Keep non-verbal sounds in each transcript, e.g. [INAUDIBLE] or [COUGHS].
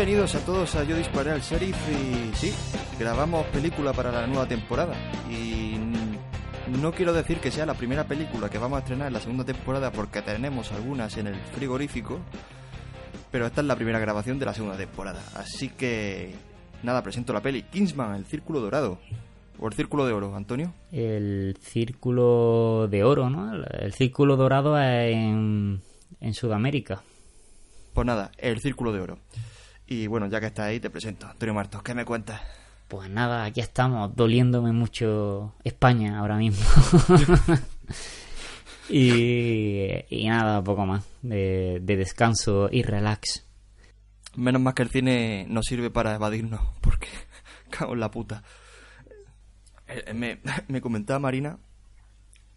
Bienvenidos a todos a Yo Disparé al Sheriff y sí, grabamos película para la nueva temporada y no quiero decir que sea la primera película que vamos a estrenar en la segunda temporada porque tenemos algunas en el frigorífico, pero esta es la primera grabación de la segunda temporada, así que nada, presento la peli Kingsman, el Círculo Dorado. ¿O el Círculo de Oro, Antonio? El círculo de oro, ¿no? El círculo dorado en, en Sudamérica. Pues nada, el Círculo de Oro. Y bueno, ya que estás ahí, te presento. Antonio Martos, ¿qué me cuentas? Pues nada, aquí estamos, doliéndome mucho España ahora mismo. [LAUGHS] y, y nada, poco más de, de descanso y relax. Menos más que el cine nos sirve para evadirnos, porque [LAUGHS] cago en la puta. Eh, Me, [LAUGHS] me comentaba Marina,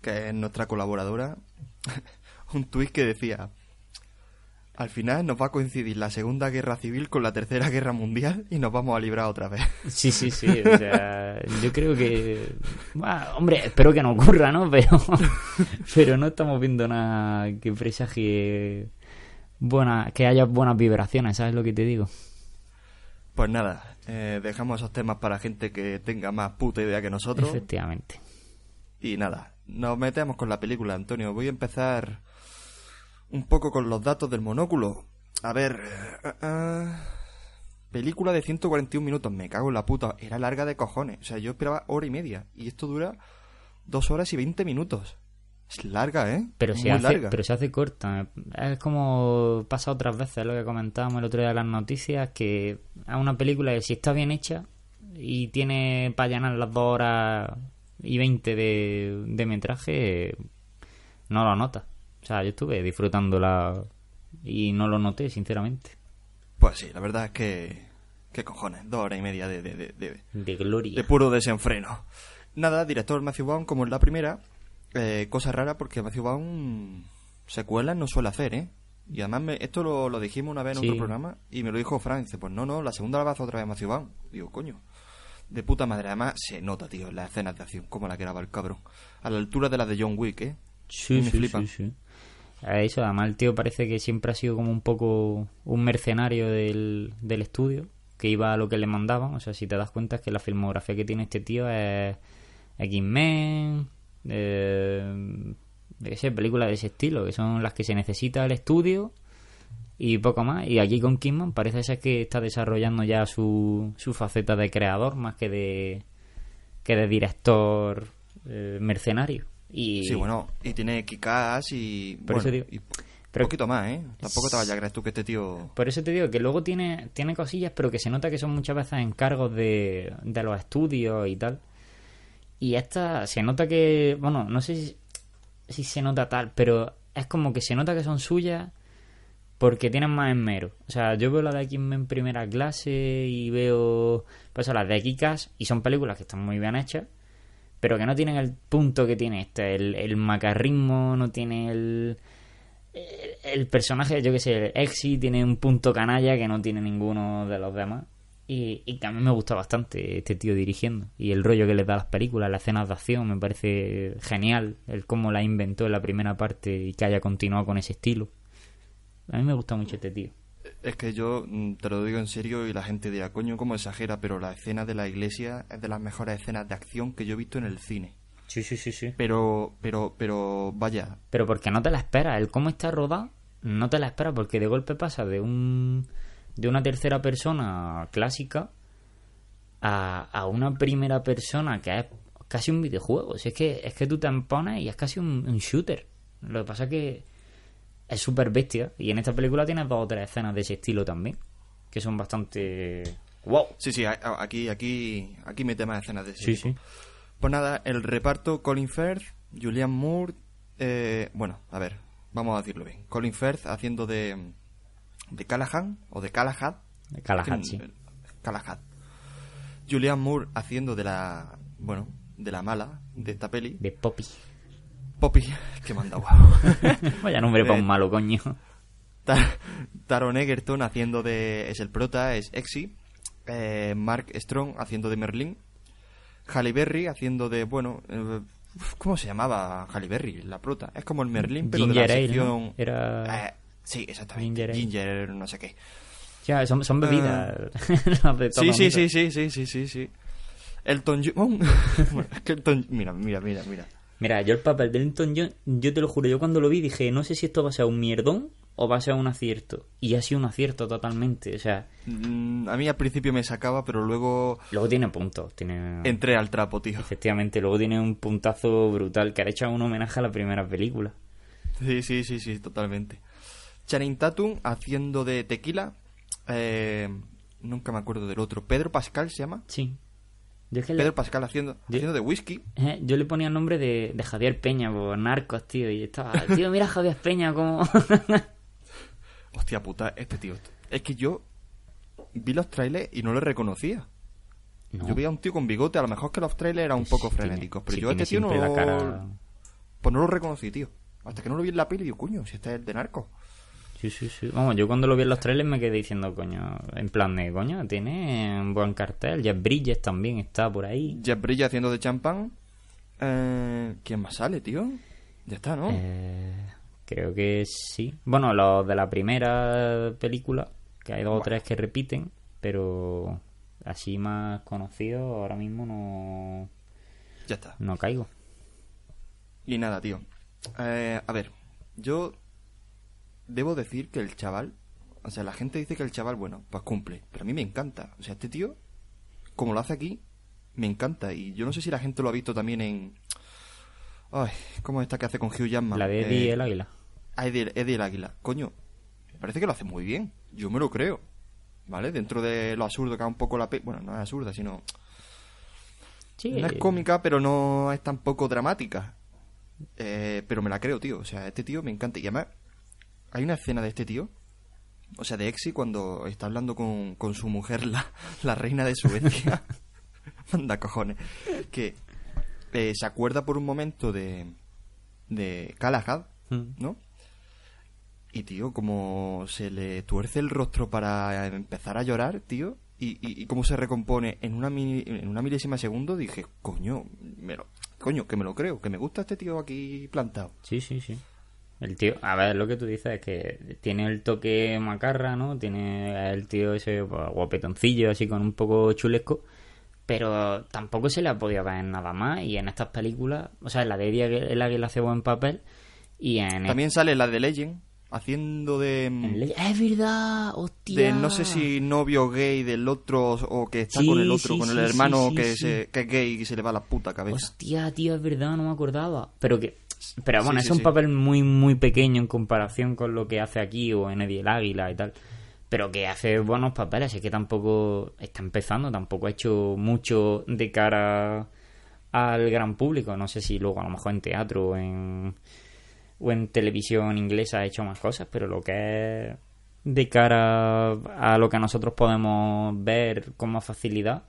que es nuestra colaboradora, un tuit que decía, al final nos va a coincidir la Segunda Guerra Civil con la Tercera Guerra Mundial y nos vamos a librar otra vez. Sí, sí, sí. O sea, yo creo que. Bueno, hombre, espero que no ocurra, ¿no? Pero, pero no estamos viendo nada que presagie buena, que haya buenas vibraciones, ¿sabes lo que te digo? Pues nada, eh, dejamos esos temas para gente que tenga más puta idea que nosotros. Efectivamente. Y nada, nos metemos con la película, Antonio. Voy a empezar un poco con los datos del monóculo. A ver... eh, eh, película de 141 minutos. Me cago en la puta. Era larga de cojones. O sea, yo esperaba hora y media. Y esto dura dos horas y 20 minutos. Es larga, ¿eh? Pero se, Muy hace, larga. pero se hace corta. Es como pasa otras veces, lo que comentábamos el otro día de las noticias, que es una película que si está bien hecha y tiene para llenar las dos horas y 20 de, de metraje, no lo nota. O sea, yo estuve disfrutándola y no lo noté, sinceramente. Pues sí, la verdad es que... ¿Qué cojones? Dos horas y media de, de, de, de- De gloria. de puro desenfreno. Nada, director Matthew Vaughn como en la primera. Eh, cosa rara porque Matthew Vaughn secuelas no suele hacer, ¿eh? Y además me- esto lo, lo dijimos una vez en Sí. otro programa y me lo dijo Frank. Dice, pues no, no, la segunda la va a hacer otra vez Matthew Vaughn. Digo, coño. De puta madre. Además se nota, tío, en las escenas de acción. Cómo la graba el cabrón. A la altura de las de John Wick, ¿eh? Sí, me sí, flipan. sí, sí. Eso, además el tío parece que siempre ha sido como un poco un mercenario del, del estudio, que iba a lo que le mandaban. O sea, si te das cuenta es que la filmografía que tiene este tío es X-Men, eh, sé, películas de ese estilo, que son las que se necesita el estudio y poco más. Y aquí con Kingman parece ser que está desarrollando ya su, su faceta de creador más que de, que de director eh, mercenario. Y, Sí, bueno, y tiene Kikas y. Por bueno, eso digo- y pero- poquito más, ¿eh? Tampoco te vayas a creer tú que este tío. Por eso te digo que luego tiene, tiene cosillas, pero que se nota que son muchas veces encargos de, de los estudios y tal. Y esta se nota que, bueno, no sé si, si se nota tal, pero es como que se nota que son suyas porque tienen más esmero. O sea, yo veo la de X-Men primera clase y veo pues las de Kikas y son películas que están muy bien hechas, pero que no tienen el punto que tiene esta, el, el macarrismo, no tiene el, el, el personaje, yo que sé, Exi tiene un punto canalla que no tiene ninguno de los demás. Y, y a mí me gusta bastante este tío dirigiendo. Y el rollo que le da a las películas, las escenas de acción, me parece genial. El cómo la inventó en la primera parte y que haya continuado con ese estilo. A mí me gusta mucho este tío. Es que yo mm, te lo digo en serio y la gente dirá, coño, cómo exagera, pero la escena de la iglesia es de las mejores escenas de acción que yo he visto en el cine. Sí, sí, sí, sí. Pero, pero, pero, vaya. Pero porque no te la esperas. El cómo está rodado, no te la esperas porque de golpe pasa de un de una tercera persona clásica a, a una primera persona que es casi un videojuego. Si es que es que tú te pones y es casi un, un shooter. Lo que pasa es que es súper bestia. Y en esta película tienes dos o tres escenas de ese estilo también. Que son bastante... ¡Wow! Sí, sí, aquí, aquí, aquí mete más escenas de ese Sí, tipo. sí. Pues nada, el reparto, Colin Firth, Julian Moore, eh, bueno, a ver, vamos a decirlo bien. Colin Firth haciendo de, de Callahan, o de Callahan. Callahan, Que- sí. Callahan. Julian Moore haciendo de la, bueno, de la mala de esta peli. De Poppy. Poppy, que manda guau. [LAUGHS] Vaya nombre para Eh, un malo, coño. Ta- Taron Egerton haciendo de. Es el prota, es Exy. Eh, Mark Strong haciendo de Merlin. Halle Berry haciendo de. Bueno. eh, ¿Cómo se llamaba Halle Berry? La prota. Es como el Merlin, pero de la Ginger sección. ¿no? Era... Eh, sí, exactamente. Ginger. Ginger, no sé qué. Ya, son, son bebidas. [LAUGHS] Sí, sí, sí, sí, sí, sí, sí, sí. Elton John. [LAUGHS] bueno, es que Elton. Mira, mira, mira, mira. Mira, yo el papel de Elton John, yo te lo juro, yo cuando lo vi dije, no sé si esto va a ser un mierdón o va a ser un acierto. Y ha sido un acierto totalmente. O sea, Mm, a mí al principio me sacaba, pero luego luego tiene puntos. Tiene... entré al trapo, tío. Efectivamente, luego tiene un puntazo brutal que ha hecho un homenaje a la primera película. Sí, sí, sí, sí, totalmente. Channing Tatum haciendo de tequila. eh, nunca me acuerdo del otro. Pedro Pascal se llama. Sí. Yo, es que le- Pedro Pascal haciendo, Yo- haciendo de whisky. eh, yo le ponía el nombre de, de Javier Peña por narcos, tío. Y estaba, tío, mira a Javier Peña como... [LAUGHS] Hostia puta, este tío. Es que yo vi los trailers y no lo reconocía. No. Yo veía a un tío con bigote, a lo mejor que los trailers eran un poco Sí, frenéticos. Pero sí, yo a este tío no, la cara... pues no lo reconocí, tío. Hasta que no lo vi en la peli, digo, coño, si este es el de narco. Sí, sí, sí. Vamos, yo cuando lo vi en los trailers me quedé diciendo, coño, en plan de, coño, tiene un buen cartel. Jeff Bridges también está por ahí. Jeff Bridges haciendo de champán. Eh, ¿Quién más sale, tío? Ya está, ¿no? Eh, creo que sí. Bueno, los de la primera película, que hay dos o Bueno. tres que repiten, pero así más conocidos ahora mismo no, Ya está. no caigo. Y nada, tío. Eh, a ver, yo debo decir que el chaval, o sea, la gente dice que el chaval, bueno, pues cumple, pero a mí me encanta. O sea, este tío, como lo hace aquí, me encanta. Y yo no sé si la gente lo ha visto también en... Ay, ¿cómo es esta que hace con Hugh Jackman? La de Eddie Eh, el Águila. ah, Eddie, Eddie el Águila. Coño, me parece que lo hace muy bien. Yo me lo creo. ¿Vale? Dentro de lo absurdo que es un poco la... pe- Bueno, no es absurda, sino... Sí, No es cómica, pero no es tampoco dramática. Eh, pero me la creo, tío. O sea, este tío me encanta. Y además, hay una escena de este tío, o sea, de Exi, cuando está hablando con, con su mujer, la, la reina de Suecia. [LAUGHS] Manda cojones. Que eh, se acuerda por un momento de, de Galahad, Mm. ¿no? Y, tío, como se le tuerce el rostro para empezar a llorar, tío, y, y, y cómo se recompone en una, mini- en una milésima de segundo, dije, coño, me lo, coño, que me lo creo, que me gusta este tío aquí plantado. Sí, sí, sí. El tío, a ver, lo que tú dices es que tiene el toque macarra, ¿no? Tiene el tío ese pues, guapetoncillo, así con un poco chulesco. Pero tampoco se le ha podido ver en nada más. Y en estas películas, o sea, en la de Eddie el Águila hace buen papel. Y en. También sale la de Legend, haciendo de... Le- ¡Es verdad! ¡Hostia! de no sé si novio gay del otro o que está Sí, con el otro, sí, con el sí, hermano que. Se, que es gay y se le va la puta cabeza. Hostia, tío, es verdad, no me acordaba. Pero que. Pero bueno, Sí, es sí, un sí. papel muy, muy pequeño en comparación con lo que hace aquí o en Eddie el Águila y tal. Pero que hace buenos papeles, es que tampoco está empezando, tampoco ha hecho mucho de cara al gran público. No sé si luego a lo mejor en teatro o en, o en televisión inglesa ha hecho más cosas, pero lo que es de cara a lo que nosotros podemos ver con más facilidad,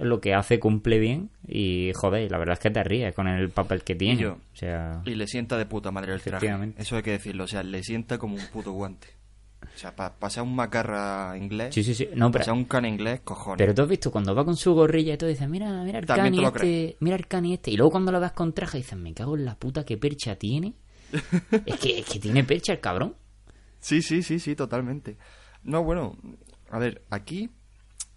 lo que hace cumple bien y joder, la verdad es que te ríes con el papel que tiene. yo. O sea, Y le sienta de puta madre el traje. Efectivamente. Eso hay que decirlo. O sea, le sienta como un puto guante. O sea, para pasar un macarra inglés. sí, sí, sí. No, pero, un can inglés, cojones. pero tú has visto cuando va con su gorrilla y todo dices, mira, mira el También cani este, mira el cani este. Y luego cuando lo ves con traje dices, me cago en la puta que percha tiene. [LAUGHS] es, que, es que tiene percha el cabrón. Sí, sí, sí, sí, totalmente. No, bueno, a ver, aquí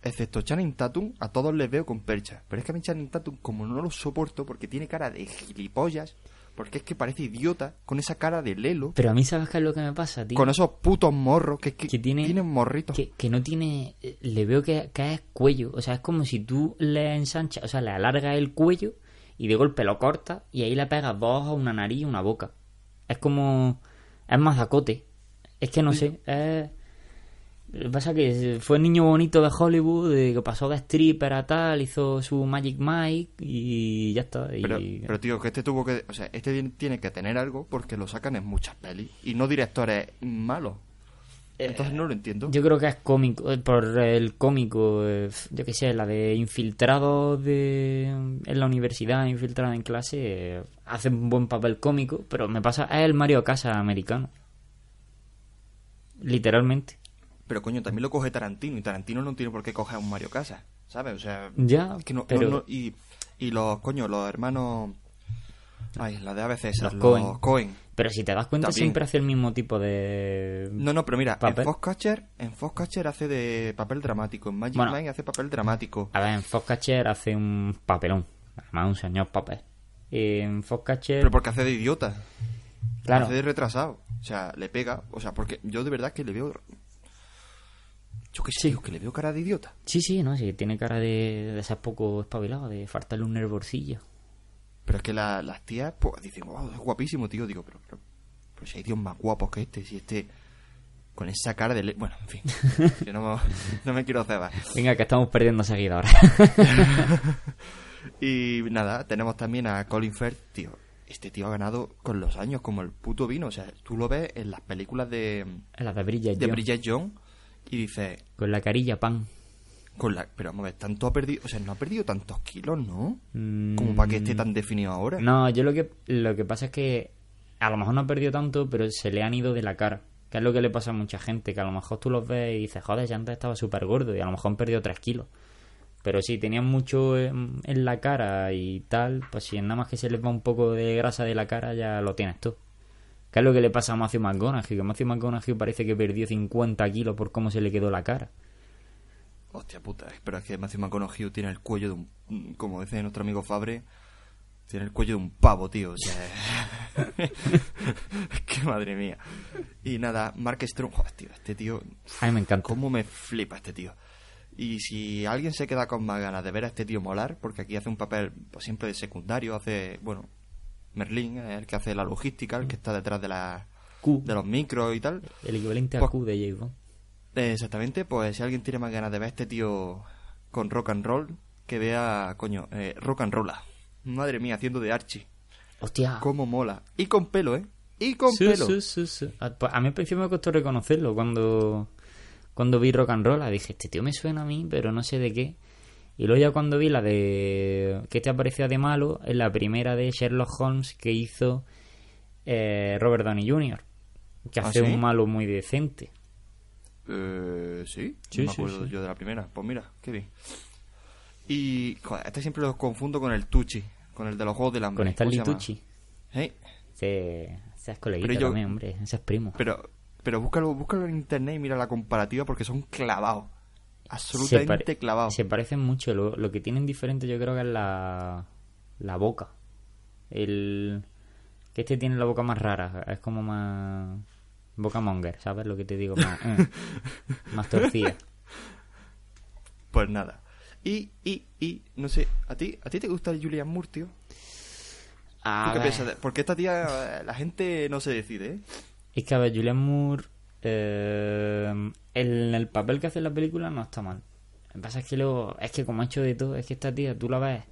excepto Channing Tatum, a todos les veo con percha. Pero es que a mí Channing Tatum, como no lo soporto, porque tiene cara de gilipollas, porque es que parece idiota, con esa cara de lelo, Pero a mí, ¿sabes qué es lo que me pasa, tío? con esos putos morros, que, que, Que tiene- tienen morritos. que, que no tiene. Le veo que, que es cuello. O sea, es como si tú le ensanchas, o sea, le alargas el cuello y de golpe lo cortas y ahí le pegas dos ojos, una nariz y una boca. Es como. Es más zacote. Es que no sé. Es. Lo que pasa que fue el niño bonito de Hollywood, que pasó de stripper a tal, hizo su Magic Mike y ya está. Y... Pero, pero tío, que este tuvo que... O sea, este tiene- que tener algo porque lo sacan en muchas pelis. Y no directores malos. Entonces no lo entiendo. Yo creo que es cómico, eh, por el cómico, eh, yo que sé, la de infiltrado de, en la universidad, infiltrado en clase, eh, hace un buen papel cómico, pero me pasa, es el Mario Casa americano. Literalmente. Pero coño, también lo coge Tarantino. Y Tarantino no tiene por qué coger a un Mario Casas. ¿Sabes? O sea... Ya, que no- pero- no- no- y, y los, coño, los hermanos... Ay, la de ABC, Los los. Coen. Pero si te das cuenta, También. siempre hace el mismo tipo de... No, no, pero mira, Papel. en Foxcatcher, en Foxcatcher hace de papel dramático, en Magic Bueno. Mike hace papel dramático. A ver, en Foxcatcher hace un papelón, además un señor papel. En Foxcatcher... Pero porque hace de idiota. Claro. Hace de retrasado. O sea, le pega. O sea, porque yo de verdad que le veo. Yo que sé, Sí. tío, que le veo cara de idiota. Sí, sí, no, sí, tiene cara de, de ser poco espabilado, de faltarle un nervorcillo. Pero es que la- las tías, pues dicen, wow, es guapísimo, tío. Digo, pero, pero, pero si hay tíos más guapos que este, si este. Con esa cara de. le- Bueno, en fin. [LAUGHS] yo no me, no me quiero cebar. Venga, que estamos perdiendo seguidores. [LAUGHS] Y nada, tenemos también a Colin Firth, tío. Este tío ha ganado con los años como el puto vino. O sea, tú lo ves en las películas de, La de Bridget de Bridget Jones y dices, Con la carilla pan. con la, pero vamos a ver, tanto ha perdido, o sea, no ha perdido tantos kilos, ¿no? Mm, Como para que esté tan definido ahora. No, yo lo que, lo que pasa es que a lo mejor no ha perdido tanto, pero se le han ido de la cara. Que es lo que le pasa a mucha gente, que a lo mejor tú los ves y dices, joder, ya antes estaba súper gordo y a lo mejor han perdido 3 kilos. Pero si tenían mucho en, en la cara y tal, pues si nada más que se les va un poco de grasa de la cara, ya lo tienes tú. ¿Qué es lo que le pasa a Matthew McConaughey? Que Matthew McConaughey parece que perdió 50 kilos por cómo se le quedó la cara. Hostia puta, pero es que Matthew McConaughey tiene el cuello de un, como dice nuestro amigo Fabre, tiene el cuello de un pavo, tío. O sea, [LAUGHS] es que madre mía. Y nada, Mark Strong, joder, tío, este tío, A mí me encanta. cómo me flipa este tío. Y si alguien se queda con más ganas de ver a este tío molar, porque aquí hace un papel pues, siempre de secundario, hace, bueno, Merlín, es el que hace la logística, el que está detrás de, la, Q, de los micros y tal. el equivalente a Pues- Q de. Eh, Exactamente, pues si alguien tiene más ganas de ver a este tío con rock and roll, que vea, coño, eh, rock and rolla. Madre mía, haciendo de Archie. Hostia. Cómo mola. Y con pelo, ¿eh? Y con Sí, pelo. sí, sí, sí. A, pues, a mí al principio me costó reconocerlo cuando, cuando vi Rock and Roll. Dije, este tío me suena a mí, pero no sé de qué. Y luego ya cuando vi la de... ¿Qué te aparecía de malo? Es la primera de Sherlock Holmes que hizo eh, Robert Downey Jr. Que ¿Ah, hace sí? un malo muy decente. Eh, sí, Sí, no me sí, acuerdo sí. yo de la primera. Pues mira, qué bien. Y, joder, este siempre lo confundo con el Tucci, con el de los Juegos del Hambre. Con Stanley ¿Cómo se? Tucci. ¿Eh? Ese, ese es coleguita yo- también, hombre. Ese es primo. Pero, pero búscalo, búscalo en internet y mira la comparativa porque son clavados. Absolutamente clavados. se parecen mucho. Lo, lo que tienen diferente yo creo que es la, la boca. El que este tiene la boca más rara. Es como más... Boca monger, ¿sabes lo que te digo? Más, eh, [LAUGHS] más torcida. Pues nada. Y, y, y, no sé, ¿a ti, ¿a ti te gusta Julian Moore, tío? A ¿Tú qué piensas? Porque esta tía, eh, la gente no se decide, ¿eh? Es que a ver, Julian Moore... eh, el, el papel que hace en la película no está mal. Lo que pasa es que luego... Es que como ha hecho de todo, es que esta tía, tú la ves...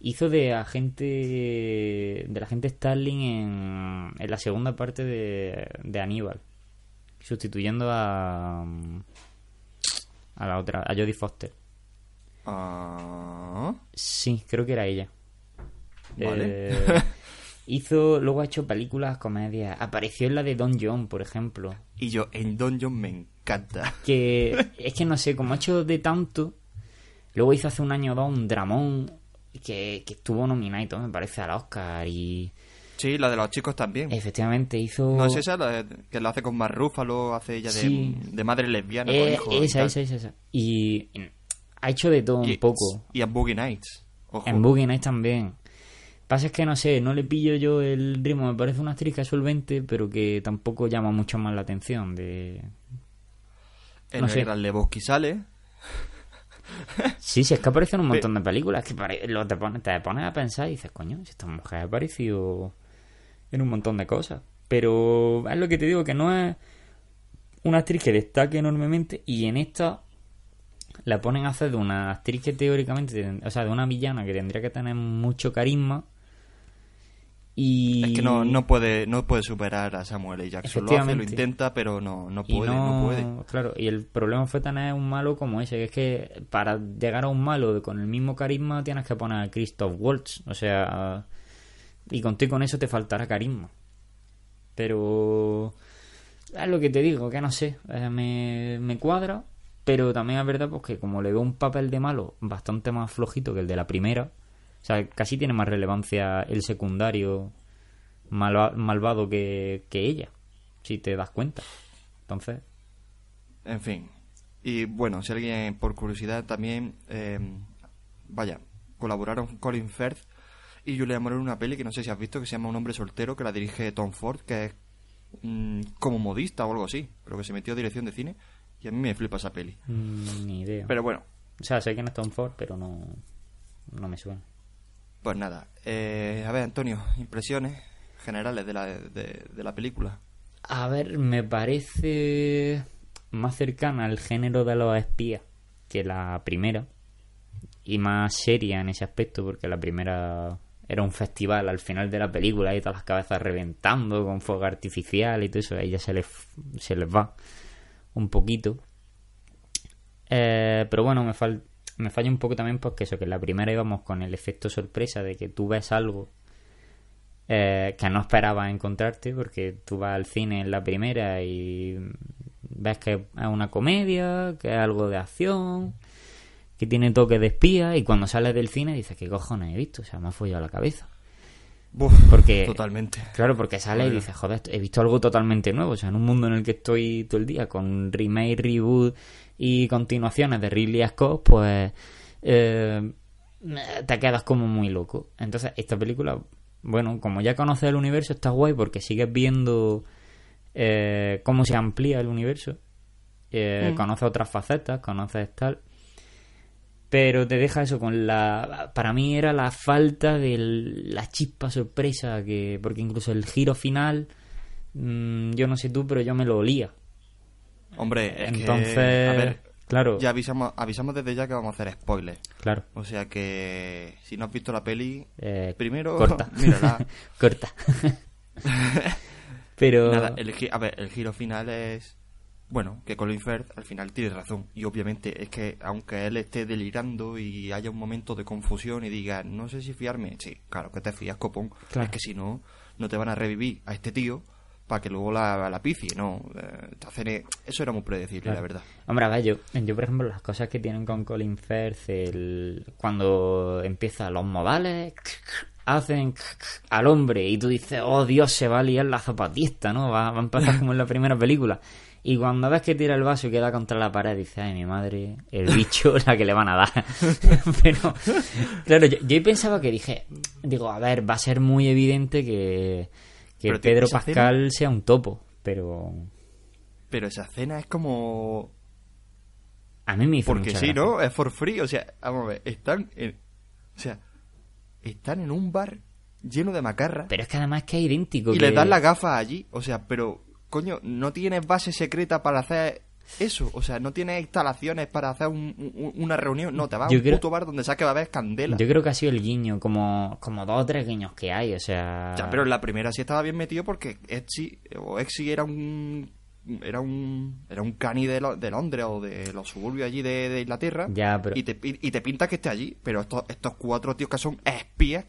Hizo de agente... De la agente Starling en, en la segunda parte de, de Aníbal. Sustituyendo a... A la otra, a Jodie Foster. Ah, Sí, creo que era ella. Vale. Eh, hizo, luego ha hecho películas, comedias. Apareció en la de Don John, por ejemplo. y yo, en Dungeon me encanta. [LAUGHS] Que es que no sé, como ha hecho de tanto. Luego hizo hace un año o dos un dramón que, que estuvo nominado y todo, me parece, al Oscar. Y Sí, la de los chicos también. efectivamente hizo. ¿No es esa? La de- que la hace con Mark Ruffalo, hace ella de, Sí. de madre lesbiana con Eh, hijos y esa, tal. esa, esa, esa. Y, y ha hecho de todo Y, un poco. y en Boogie Nights. Ojo. En Boogie Nights también. Pasa es que no sé, no le pillo yo el ritmo. Me parece una actriz que es solvente, pero que tampoco llama mucho más la atención. De... en no el sé. Gran Lebowski sale. Sí, sí, es que aparece en un montón de películas. Que lo te, pones, te pones a pensar y dices, coño, si esta mujer ha aparecido en un montón de cosas. Pero es lo que te digo, que no es una actriz que destaque enormemente. Y en esta la ponen a hacer de una actriz que teóricamente, o sea, de una villana que tendría que tener mucho carisma. Y Es que no, no puede no puede superar a Samuel L. Jackson. Lo hace, lo intenta, pero no, no puede, no, puede. Claro, y el problema fue tener un malo como ese, que es que para llegar a un malo con el mismo carisma tienes que poner a Christoph Waltz, o sea, y contigo con eso te faltará carisma. Pero es lo que te digo, que no sé, eh, me, me cuadra, pero también es verdad pues que como le veo un papel de malo bastante más flojito que el de la primera, o sea, casi tiene más relevancia el secundario malva- malvado que, que ella, si te das cuenta. Entonces, En fin. Y bueno, si alguien, por curiosidad, también, eh, vaya, colaboraron Colin Firth y Julia Moore en una peli que no sé si has visto, que se llama Un hombre soltero, que la dirige Tom Ford, que es mm, como modista o algo así. Creo que se metió a dirección de cine y a mí me flipa esa peli. mm, ni idea. Pero bueno, o sea, sé no es Tom Ford, pero no, no me suena. Pues nada. Eh, a ver, Antonio, impresiones generales de la, de, la película. A ver, me parece más cercana al género de los espías que la primera. Y más seria en ese aspecto, porque la primera era un festival al final de la película y todas las cabezas reventando con fuego artificial y todo eso. Ahí ya se les, se les va un poquito. Eh, pero bueno, me, fal- me falla un poco también porque eso, que en la primera íbamos con el efecto sorpresa de que tú ves algo eh, que no esperabas encontrarte porque tú vas al cine en la primera y ves que es una comedia, que es algo de acción, que tiene toque de espía y cuando sales del cine dices, ¿qué cojones he visto? O sea, me ha follado la cabeza. Porque- Totalmente. Claro, porque sales y Joder. dices, joder, he visto algo totalmente nuevo. O sea, en un mundo en el que estoy todo el día con remake, reboot y continuaciones de Ridley Scott, pues eh, te quedas como muy loco. Entonces, esta película, bueno, como ya conoces el universo, está guay porque sigues viendo eh, cómo se amplía el universo. Eh, Mm. Conoces otras facetas, conoces tal. Pero te deja eso con la... Para mí era la falta de la chispa sorpresa que... Porque incluso el giro final... mm, yo no sé tú, pero yo me lo olía. Hombre, es Entonces... que, a ver, claro, ya avisamos, avisamos desde ya que vamos a hacer spoilers. claro. O sea que si no has visto la peli, Eh, primero corta. [LAUGHS] mírala. [LAUGHS] corta. [LAUGHS] pero... Nada, el, a ver, el giro final es... Bueno, que Colin Firth al final tiene razón. Y obviamente es que aunque él esté delirando y haya un momento de confusión y diga, no sé si fiarme, sí, claro que te fías, copón. Claro. Es que si no, no te van a revivir a este tío para que luego la, la picie, ¿no? Eh, hacen- eso era muy predecible, Claro. la verdad. Hombre, a ver, yo, yo, por ejemplo, las cosas que tienen con Colin Firth, el, cuando empiezan los modales, hacen al hombre y tú dices, oh Dios, se va a liar la zapatista, ¿no? Va, va a empezar como en la primera película. Y cuando ves que tira el vaso y queda contra la pared, dices, ay, mi madre, el bicho, [LAUGHS] la que le van a dar. [LAUGHS] Pero, claro, yo, yo pensaba que dije, digo, a ver, va a ser muy evidente que, que Pero, Pedro Pascal sea un topo, pero Pero esa escena es como... a mí me hizo Porque sí, gracia. ¿no? Es for free. O sea, vamos a ver, están en... O sea, están en un bar lleno de macarra Pero es que además es que es idéntico. y que- les dan las gafas allí. O sea, pero, coño, no tienes base secreta para hacer eso. O sea, no tienes instalaciones para hacer un- un- una reunión. No, te vas a Yo un creo- puto bar donde sabes que va a haber candela. Yo creo que ha sido el guiño, como, como dos o tres guiños que hay, o sea... Ya, pero en la primera sí estaba bien metido porque Etsy o Exy era un era un era un cani de, Lo- de Londres o de los suburbios allí de, de Inglaterra Ya, pero- y te, y, y te pinta que esté allí pero estos, estos cuatro tíos que son espías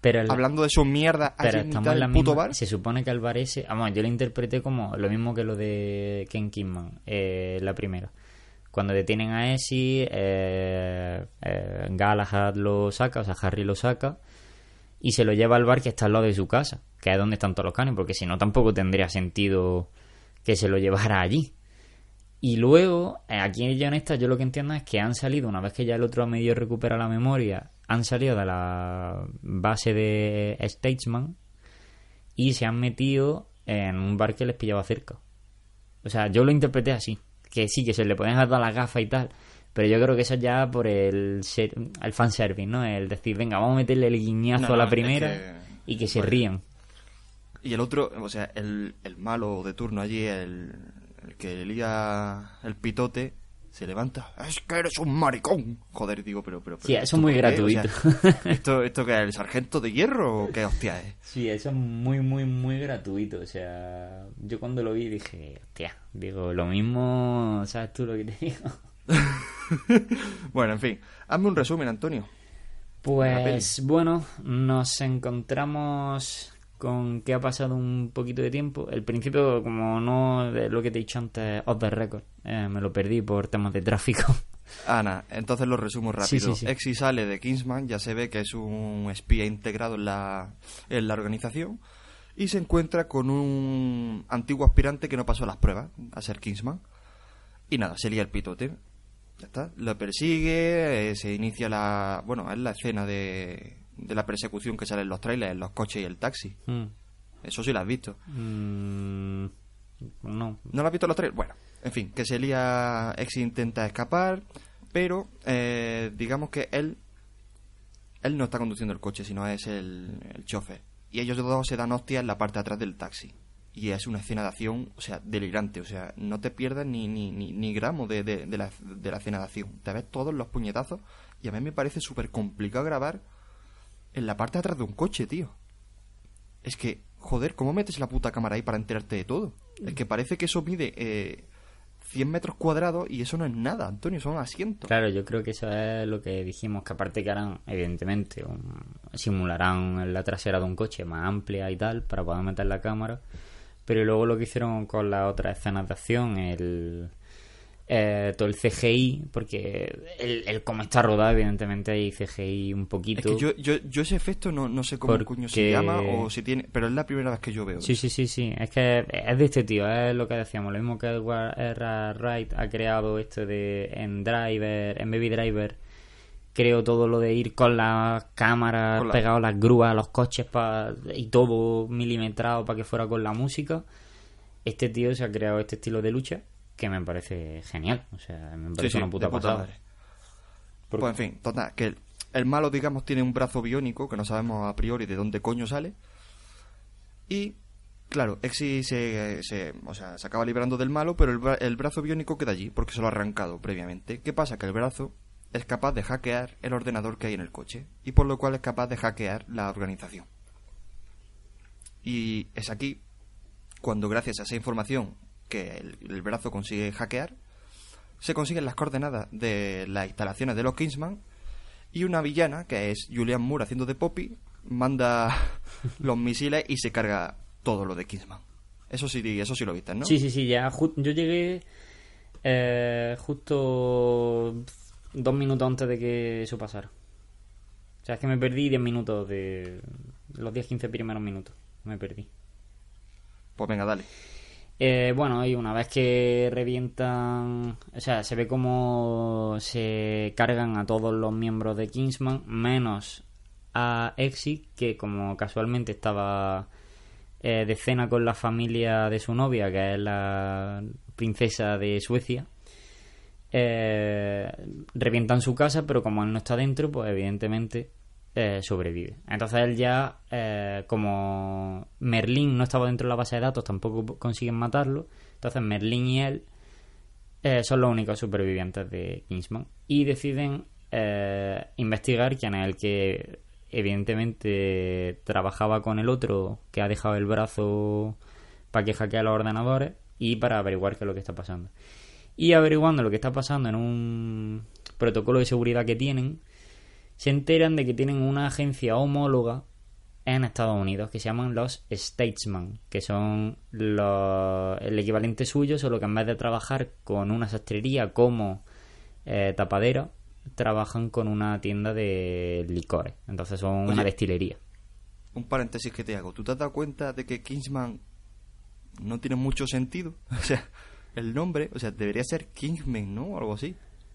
Pero el- hablando de sus mierdas allí en mitad puto bar Se supone que el bar ese... Vamos, yo lo interpreté como lo mismo que lo de Ken Kingman, eh, la primera. Cuando detienen a Essie, eh, eh, Galahad lo saca, o sea, Harry lo saca, y se lo lleva al bar que está al lado de su casa, que es donde están todos los canes, porque si no tampoco tendría sentido que se lo llevara allí. Y luego, eh, aquí en Guionista, yo lo que entiendo es que han salido, una vez que ya el otro medio recupera la memoria, han salido de la base de Statesman y se han metido en un bar que les pillaba cerca. O sea, yo lo interpreté así. Que sí, que se le pueden dar las gafas y tal. Pero yo creo que eso ya por el, ser, el fanservice, ¿no? El decir, venga, vamos a meterle el guiñazo No, a la es primera que- y que se Bueno. rían. Y el otro, o sea, el, el malo de turno allí, el, el que lía el pitote, se levanta. Es que eres un maricón. Joder, digo, pero... pero, pero Sí, eso ¿esto es muy? O sea, gratuito. ¿esto, ¿Esto qué es? ¿El sargento de hierro o qué hostia es? Sí, eso es muy, muy, muy gratuito. O sea, yo cuando lo vi dije, hostia, digo, lo mismo, ¿sabes tú lo que te digo? [LAUGHS] Bueno, en fin. Hazme un resumen, Antonio. Pues bueno, nos encontramos con que ha pasado un poquito de tiempo. El principio, como no de lo que te he dicho antes, off the record, eh, me lo perdí por temas de tráfico. [LAUGHS] Ana, entonces lo resumo rápido. sí, sí. Exi sale de Kingsman, ya se ve que es un espía integrado en la, en la organización y se encuentra con un antiguo aspirante que no pasó las pruebas a ser Kingsman. Y nada, se lía el pitote. Ya está. Lo persigue, eh, se inicia la... Bueno, es la escena de, de la persecución que sale en los trailers, en los coches y el taxi. Mm. Eso sí lo has visto. Mm, no. ¿No lo has visto en los trailers? Bueno, en fin, que se lía, Exi intenta escapar, pero eh, digamos que él él no está conduciendo el coche, sino es el, el chofer. Y ellos dos se dan hostias en la parte de atrás del taxi. Y es una escena de acción, o sea, delirante. O sea, no te pierdas ni, ni, ni, ni gramo de, de, de la, de la escena de acción. Te ves todos los puñetazos. Y a mí me parece súper complicado grabar en la parte de atrás de un coche, tío. Es que, joder, ¿cómo metes la puta cámara ahí para enterarte de todo? Es que parece que eso mide eh, 100 metros cuadrados y eso no es nada, Antonio, son asientos. Claro, yo creo que eso es lo que dijimos, que aparte que harán, evidentemente, un- simularán la trasera de un coche más amplia y tal, para poder meter la cámara. Pero luego lo que hicieron con las otras escenas de acción, el, eh, todo el CGI, porque el, el cómo está rodado, evidentemente hay CGI un Es poquito. que yo, yo, yo ese efecto no, no sé cómo Porque- coño se llama o si tiene, pero es la primera vez que yo veo. Sí, sí, sí, sí. Es que es de este tío, es lo que decíamos. Lo mismo que Edward. Wright ha creado esto de en Driver, en Baby Driver. Creo todo lo de ir con las cámaras la- pegadas a las grúas, a los coches pa- y todo milimetrado para que fuera con la música. Este tío se ha creado este estilo de lucha que me parece genial. O sea, me parece sí, una puta pasada. Pues en fin, total, que el, el malo, digamos, tiene un brazo biónico que no sabemos a priori de dónde coño sale. Y, claro, Exi se, se, o sea, se acaba librando del malo, pero el, bra- el brazo biónico queda allí porque se lo ha arrancado previamente. ¿Qué pasa? Que el brazo es capaz de hackear el ordenador que hay en el coche y por lo cual es capaz de hackear la organización. Y es aquí cuando gracias a esa información que el, el brazo consigue hackear, se consiguen las coordenadas de las instalaciones de los Kingsman y una villana, que es Julian Moore haciendo de Poppy, manda [LAUGHS] los misiles y se carga todo lo de Kingsman. Eso sí, eso sí lo viste, ¿no? Sí, sí, sí, ya yo llegué eh, justo dos minutos antes de que eso pasara. O sea, es que me perdí 10 minutos de los 10-15 primeros minutos. Me perdí. Pues venga, dale. Eh, bueno, y una vez que revientan, o sea, se ve como se cargan a todos los miembros de Kingsman, menos a Exit, que como casualmente estaba eh, de cena con la familia de su novia, que es la princesa de Suecia. Eh, revientan su casa, pero como él no está dentro, pues evidentemente eh, sobrevive. Entonces él ya, eh, como Merlín no estaba dentro de la base de datos, tampoco consiguen matarlo. Entonces Merlín y él eh, son los únicos supervivientes de Kingsman. Y deciden investigar quién es el que evidentemente trabajaba con el otro que ha dejado el brazo para que hackee los ordenadores y para averiguar qué es lo que está pasando. Y averiguando lo que está pasando en un protocolo de seguridad que tienen, se enteran de que tienen una agencia homóloga en Estados Unidos que se llaman los Statesman, que son los- el equivalente suyo, solo que en vez de trabajar con una sastrería como eh, tapadera, trabajan con una tienda de licores. Entonces son Oye. una destilería. Un paréntesis que te hago. ¿Tú te has dado cuenta de que Kingsman no tiene mucho sentido? [LAUGHS] O sea, el nombre, o sea, debería ser Kingsman, ¿no? O algo así.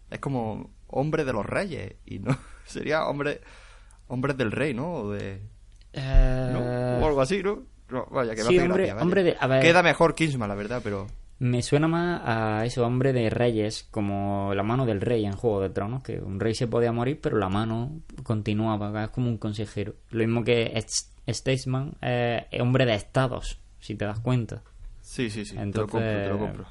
Es como hombre de los reyes. Y no, [LAUGHS] sería hombre, hombre del rey, ¿no? O de... Eh, ¿no? O algo así, ¿no? No, vaya, que me sí, hace hombre- gracia, vaya. hombre de- a ver. Queda mejor Kingsman, la verdad, pero... Me suena más a eso, hombre de reyes, como la mano del rey en Juego de Tronos, que un rey se podía morir, pero la mano continuaba, es como un consejero. Lo mismo que St- Statesman, eh, hombre de estados, si te das cuenta. Sí, sí, sí, te lo Entonces- compro, te lo compro.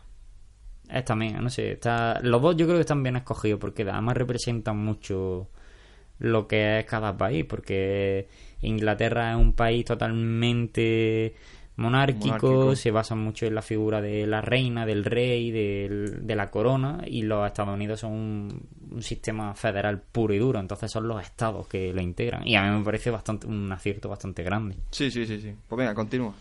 Es también, no sé, está, los dos yo creo que están bien escogidos, porque además representan mucho lo que es cada país, porque Inglaterra es un país totalmente monárquico, Monárquico. se basa mucho en la figura de la reina, del rey, del- de la corona, y los Estados Unidos son un, un sistema federal puro y duro, entonces son los estados que lo integran, y a mí me parece bastante un acierto bastante grande. Sí, sí, sí, sí. Pues venga, continúa.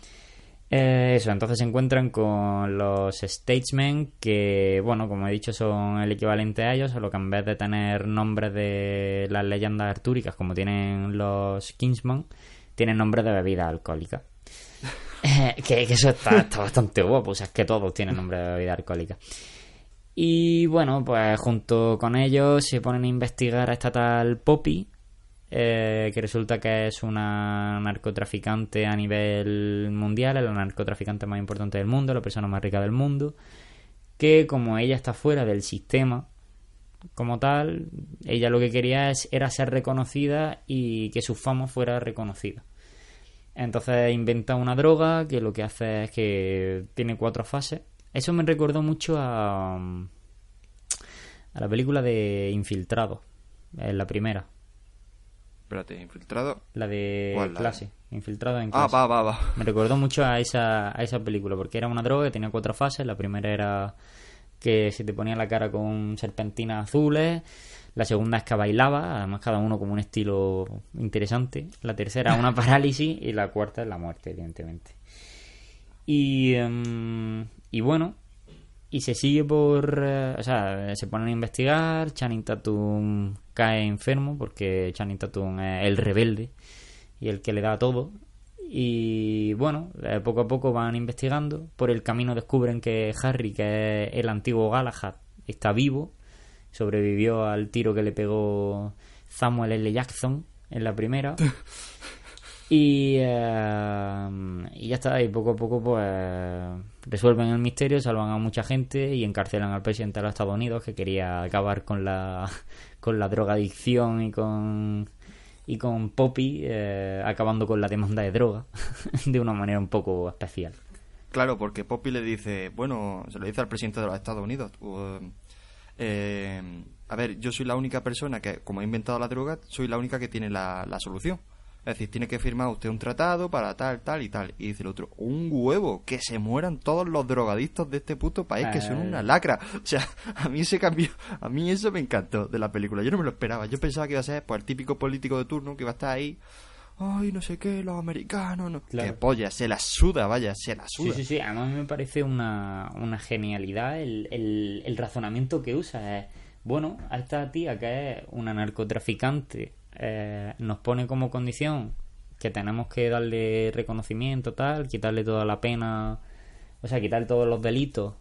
Eh, eso, entonces se encuentran con los Statesmen, que, bueno, como he dicho, son el equivalente a ellos, solo que en vez de tener nombres de las leyendas artúricas, como tienen los Kingsman, tienen nombres de bebidas alcohólicas. [LAUGHS] Eh, que, que eso está, está bastante guapo, o sea, es que todos tienen nombre de bebida alcohólica. Y bueno, pues junto con ellos se ponen a investigar a esta tal Poppy, eh, que resulta que es una narcotraficante a nivel mundial, es la narcotraficante más importante del mundo, la persona más rica del mundo, que como ella está fuera del sistema como tal, ella lo que quería es, era ser reconocida y que su fama fuera reconocida. Entonces inventa una droga que lo que hace es que tiene cuatro fases. Eso me recordó mucho a, a la película de Infiltrado, en la primera. Espérate, infiltrado. La de ¿Cuál, la? clase. Infiltrado en Ah, clase. va, va, va. Me recordó mucho a esa, a esa película, porque era una droga que tenía cuatro fases. La primera era que se te ponía la cara con serpentinas azules. La segunda es que bailaba, además cada uno como un estilo interesante. La tercera una [LAUGHS] parálisis y la cuarta es la muerte, evidentemente. Y, em, y bueno, y se sigue por... eh, o sea, se ponen a investigar, Channing Tatum cae enfermo porque Channing Tatum es el rebelde y el que le da todo. Y bueno, eh, poco a poco van investigando. Por el camino descubren que Harry, que es el antiguo Galahad, está vivo. Sobrevivió al tiro que le pegó Samuel L. Jackson en la primera. [LAUGHS] Y, eh, y ya está, y poco a poco pues resuelven el misterio, salvan a mucha gente y encarcelan al presidente de los Estados Unidos que quería acabar con la, con la drogadicción y con, y con Poppy, eh, acabando con la demanda de droga [LAUGHS] de una manera un poco especial. Claro, porque Poppy le dice, bueno, se lo dice al presidente de los Estados Unidos. eh, a ver, yo soy la única persona que, como ha inventado la droga, soy la única que tiene la, la solución. Es decir, tiene que firmar usted un tratado para tal, tal y tal. Y dice el otro, un huevo, que se mueran todos los drogadictos de este puto país, que son Eh. una lacra. [LAUGHS] O sea, a mí ese cambio, a mí eso me encantó de la película. Yo no me lo esperaba. Yo pensaba que iba a ser pues, el típico político de turno que iba a estar ahí. Ay, no sé qué, los americanos, no. Claro. Que polla, se la suda, vaya, se la Sí, suda. sí, sí. Además me parece una, una genialidad el, el, el razonamiento que usa. Es, bueno, a esta tía que es una narcotraficante eh, nos pone como condición que tenemos que darle reconocimiento, tal, quitarle toda la pena, o sea, quitar todos los delitos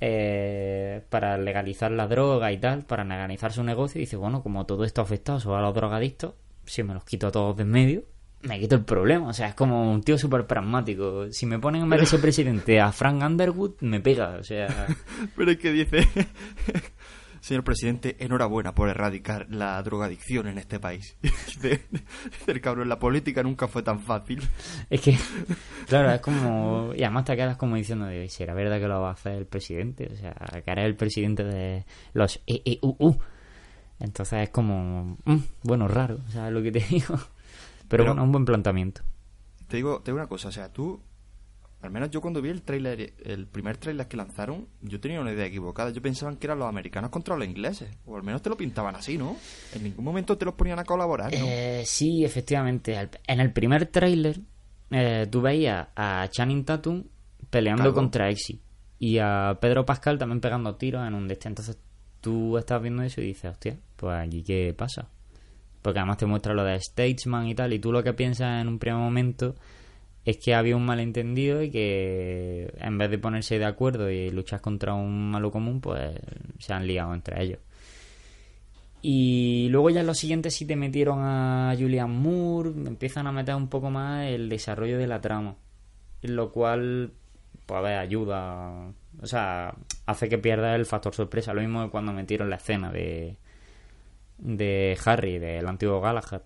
eh, para legalizar la droga y tal, para legalizar su negocio. Y dice, bueno, como todo esto solo a los drogadictos, si me los quito a todos de en medio, me quito el problema. O sea, es como un tío súper pragmático. Si me ponen en vez de ser presidente a Frank Underwood, me pega. O sea, [LAUGHS] Pero es que dice, señor presidente, enhorabuena por erradicar la drogadicción en este país. [LAUGHS] El cabrón, la política nunca fue tan fácil. es que, claro, es como. Y además te quedas como diciendo, de, ¿será verdad que lo va a hacer el presidente? O sea, que hará el presidente de los EEUU. Entonces es como. mm, bueno, raro, o sea, lo que te [LAUGHS] digo. Pero, Pero- bueno, un buen planteamiento. Te digo, te digo una cosa, o sea, tú, al menos yo cuando vi el tráiler, el primer tráiler que lanzaron, yo tenía una idea equivocada. Yo pensaba que eran los americanos contra los ingleses, o al menos te lo pintaban así, ¿no? En ningún momento te los ponían a colaborar, ¿no? Eh, sí, efectivamente. En el primer tráiler eh, tú veías a Channing Tatum peleando Claro. contra Exy y a Pedro Pascal también pegando tiros en un de este. Entonces tú estás viendo eso y dices, hostia, pues allí qué pasa. Porque además te muestra lo de Statesman y tal, y tú lo que piensas en un primer momento es que había un malentendido y que en vez de ponerse de acuerdo y luchar contra un malo común, pues se han liado entre ellos. Y luego ya en los siguientes sí te metieron a Julian Moore, empiezan a meter un poco más el desarrollo de la trama, lo cual, pues a ver, ayuda, o sea, hace que pierda el factor sorpresa, lo mismo que cuando metieron la escena de, de Harry, del antiguo Galahad.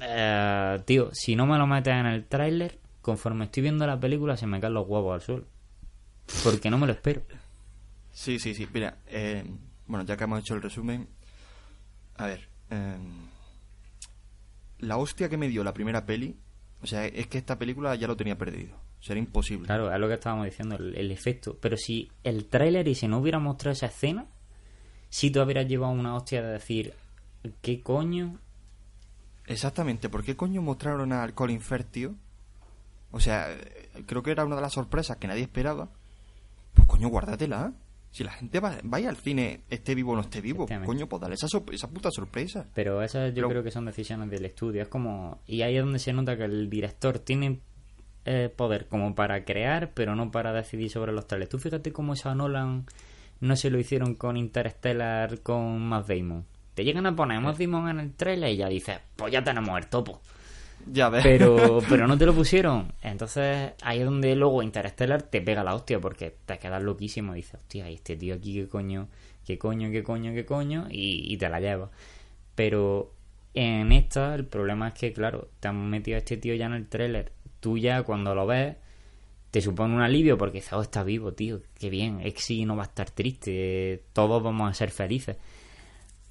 Eh, tío, si no me lo metes en el tráiler, conforme estoy viendo la película se me caen los huevos al suelo. Porque no me lo espero. Sí, sí, sí. Mira, eh, bueno, ya que hemos hecho el resumen, a ver, eh, la hostia que me dio la primera peli, o sea, es que esta película ya lo tenía perdido. Sería imposible. Claro, es lo que estábamos diciendo, el, el efecto. Pero si el tráiler y si no hubiera mostrado esa escena, si tú hubieras llevado una hostia de decir, ¿qué coño? Exactamente, ¿por qué coño mostraron al Colin Firth, tío? O sea, eh, creo que era una de las sorpresas que nadie esperaba. Pues coño, guárdatela. Si la gente va, vaya al cine, esté vivo o no esté vivo, coño, pues dale esa, esa puta sorpresa. Pero esas yo Pero- creo que son decisiones del estudio. Es como. Y ahí es donde se nota que el director tiene eh, poder como para crear, pero no para decidir sobre los trailers. Tú fíjate cómo esa Nolan no se lo hicieron con Interstellar con Matt Damon. Te llegan a poner Matt Damon en el trailer y ya dices, pues ya tenemos el topo. Ya ves. Pero, [LAUGHS] pero no te lo pusieron. Entonces ahí es donde luego Interstellar te pega la hostia porque te quedas loquísimo. Dices, hostia, ¿y este tío aquí qué coño, qué coño, qué coño, qué coño, y, y te la llevas. Pero en esta el problema es que, claro, te han metido a este tío ya en el tráiler. Tú ya cuando lo ves te supone un alivio porque dices, oh, está vivo, tío, qué bien, Exi no va a estar triste, todos vamos a ser felices.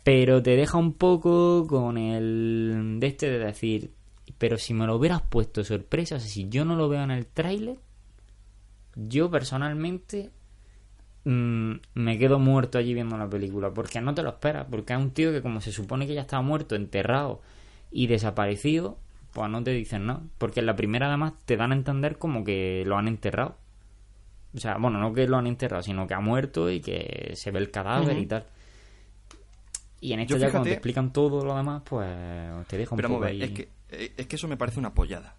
Pero te deja un poco con el de este de decir, pero si me lo hubieras puesto sorpresa, o sea, si yo no lo veo en el tráiler, yo personalmente mm, me quedo muerto allí viendo la película, porque no te lo esperas, porque es un tío que como se supone que ya estaba muerto, enterrado y desaparecido, pues no te dicen nada, porque en la primera además te dan a entender como que lo han enterrado. O sea, bueno, no que lo han enterrado, sino que ha muerto y que se ve el cadáver y tal. Y en esto Yo ya cuando fíjate- te explican todo lo demás, pues te deja un Pero poco ahí. es que, es que eso me parece una pollada.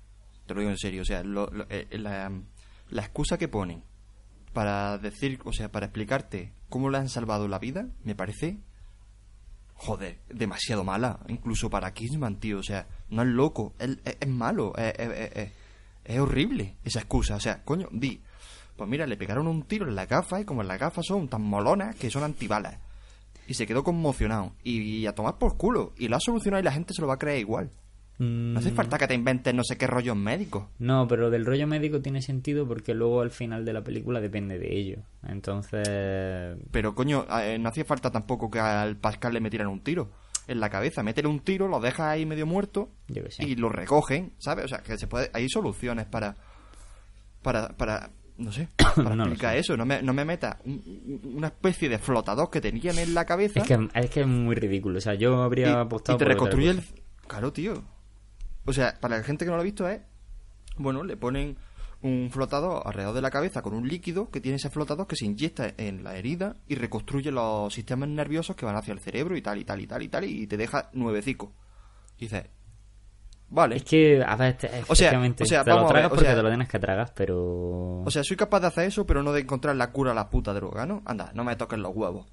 Te lo digo en serio. O sea, lo- lo- eh, la, la excusa que ponen para decir, o sea, para explicarte cómo le han salvado la vida, me parece, joder, demasiado mala. Incluso para Kingsman, tío. O sea, no es loco, es, es- es malo, es, es- horrible esa excusa. O sea, coño, di. Pues mira, le pegaron un tiro en la gafa y como las gafas son tan molonas que son antibalas. Y se quedó conmocionado. Y, a tomar por culo. Y lo ha solucionado y la gente se lo va a creer igual. No hace Mm, falta que te inventes no sé qué rollos médicos. No, pero del rollo médico tiene sentido porque luego al final de la película depende de ello. Entonces, Pero coño, eh, no hacía falta tampoco que al Pascal le metieran un tiro en la cabeza. Métele un tiro, lo dejas ahí medio muerto yo que sé. y lo recogen, ¿sabes? O sea, que se puede... Hay soluciones para... Para... para no sé, [COUGHS] para No explicar eso. No me, no me metas un- una especie de flotador que tenían en la cabeza Es que, es que es muy ridículo. O sea, yo y, habría y apostado te por otra reconstruye el... Claro, tío. O sea, para la gente que no lo ha visto es... Bueno, le ponen un flotador alrededor de la cabeza con un líquido que tiene ese flotador que se inyecta en la herida y reconstruye los sistemas nerviosos que van hacia el cerebro y tal y tal y tal y tal y te deja nuevecico. Dices, vale. Es que, a ver, te- O sea, o sea, te lo ver, tragas o porque sea- te lo tienes que tragar, pero... O sea, soy capaz de hacer eso, pero no de encontrar la cura a la puta droga, ¿no? Anda, no me toques los huevos.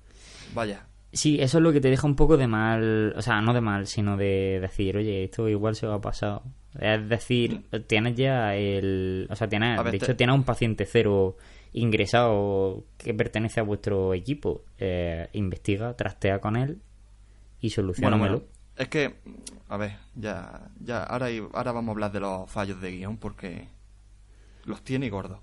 Vaya. Sí, eso es lo que te deja un poco de mal, o sea, no de mal, sino de decir, oye, esto igual se va a pasar. Es decir, tienes ya el, o sea, tienes, de hecho, tienes un paciente cero ingresado que pertenece a vuestro equipo. Eh, investiga, trastea con él y Bueno, solucionamelo. bueno, es que, a ver, ya, ya, ahora, ahora vamos a hablar de los fallos de guion porque los tiene gordos.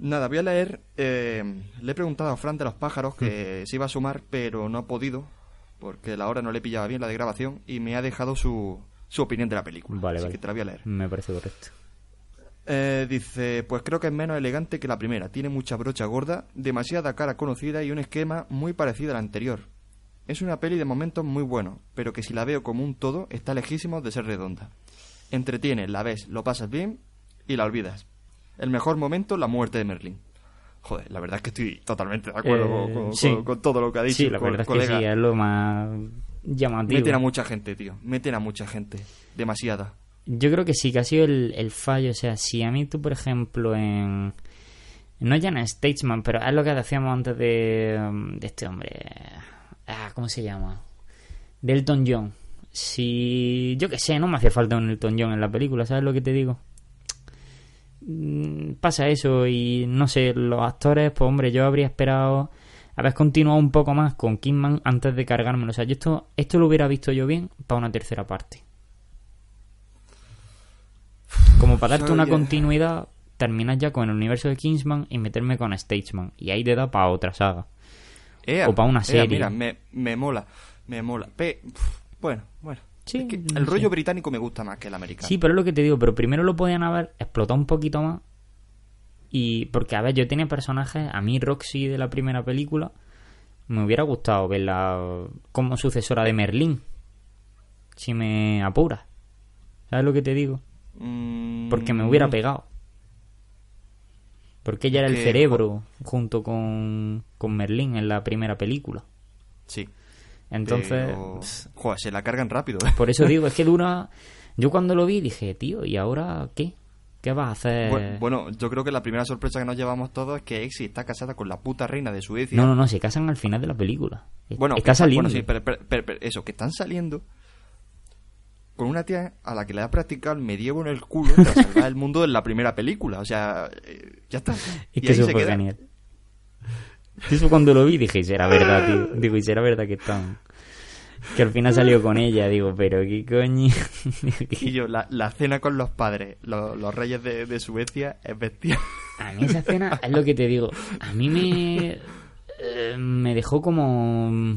Nada, voy a leer, eh, le he preguntado a Fran de los pájaros Mm. que se iba a sumar, pero no ha podido, porque la hora no le pillaba bien la de grabación, y me ha dejado su, su opinión de la película. Vale, así vale. que te la voy a leer. Me parece correcto. Eh, dice, pues creo que es menos elegante que la primera. Tiene mucha brocha gorda, demasiada cara conocida y un esquema muy parecido al anterior. Es una peli de momentos muy bueno, pero que si la veo como un todo, está lejísimo de ser redonda. Entretiene, la ves, lo pasas bien y la olvidas. El mejor momento, la muerte de Merlin. Joder, la verdad es que estoy totalmente de acuerdo Eh, con, con- sí. con- con todo lo que ha dicho. Sí, la co- verdad es que sí, es lo más llamativo. Meten a mucha gente, tío. Meten a mucha gente. Demasiada. yo creo que sí, que ha sido el, el fallo. O sea, si a mí tú, por ejemplo, en... No ya en Statesman, pero es lo que decíamos antes de, de este hombre. Ah, ¿Cómo se llama? De Elton John. Si... Yo qué sé, no me hace falta un Elton John en la película, ¿sabes lo que te digo? Mm, Pasa eso y no sé, los actores, pues hombre, yo habría esperado haber continuado un poco más con Kingman antes de cargármelo. O sea, yo esto, esto lo hubiera visto yo bien para una tercera parte. Como para darte una continuidad, terminar ya con el universo de Kingsman y meterme con Statesman. Y ahí te da para otra saga. Ea, O pa' una ea, serie. mira, me, me mola, me mola. Pe- bueno, bueno. Sí, Es que no el sé. rollo británico me gusta más que el americano. Sí, pero es lo que te digo, pero primero lo podían haber explotado un poquito más. Y porque, a ver, yo tenía personajes, a mí Roxy de la primera película, me hubiera gustado verla como sucesora de Merlín. Si me apura. ¿Sabes lo que te digo? Mm, Porque me hubiera pegado. Porque ella era el cerebro junto con, con Merlín en la primera película. Sí. Entonces, pero- Joder, se la cargan rápido. ¿eh? por eso digo, es que [LAUGHS] dura... Yo cuando lo vi dije, tío, ¿y ahora qué? ¿Qué vas a hacer? Bu- Bueno, yo creo que la primera sorpresa que nos llevamos todos es que Exy está casada con la puta reina de Suecia. No, no, no, se casan al final de la película. Bueno, está que- saliendo. Bueno, sí, pero, pero- pero- pero eso, que están saliendo con una tía a la que le ha practicado el medievo en el culo para [LAUGHS] salvar el mundo en la primera película. O sea, eh, ya está. Es Y que eso se fue queda. genial. Eso cuando lo vi dije, y será verdad, tío. Digo, y será verdad que están. Que al final salió con ella, digo, pero qué coño. [LAUGHS] Y yo, la, la cena con los padres, los, los reyes de, de Suecia, es bestial. A mí esa escena es lo que te digo. A mí me. eh, me dejó como.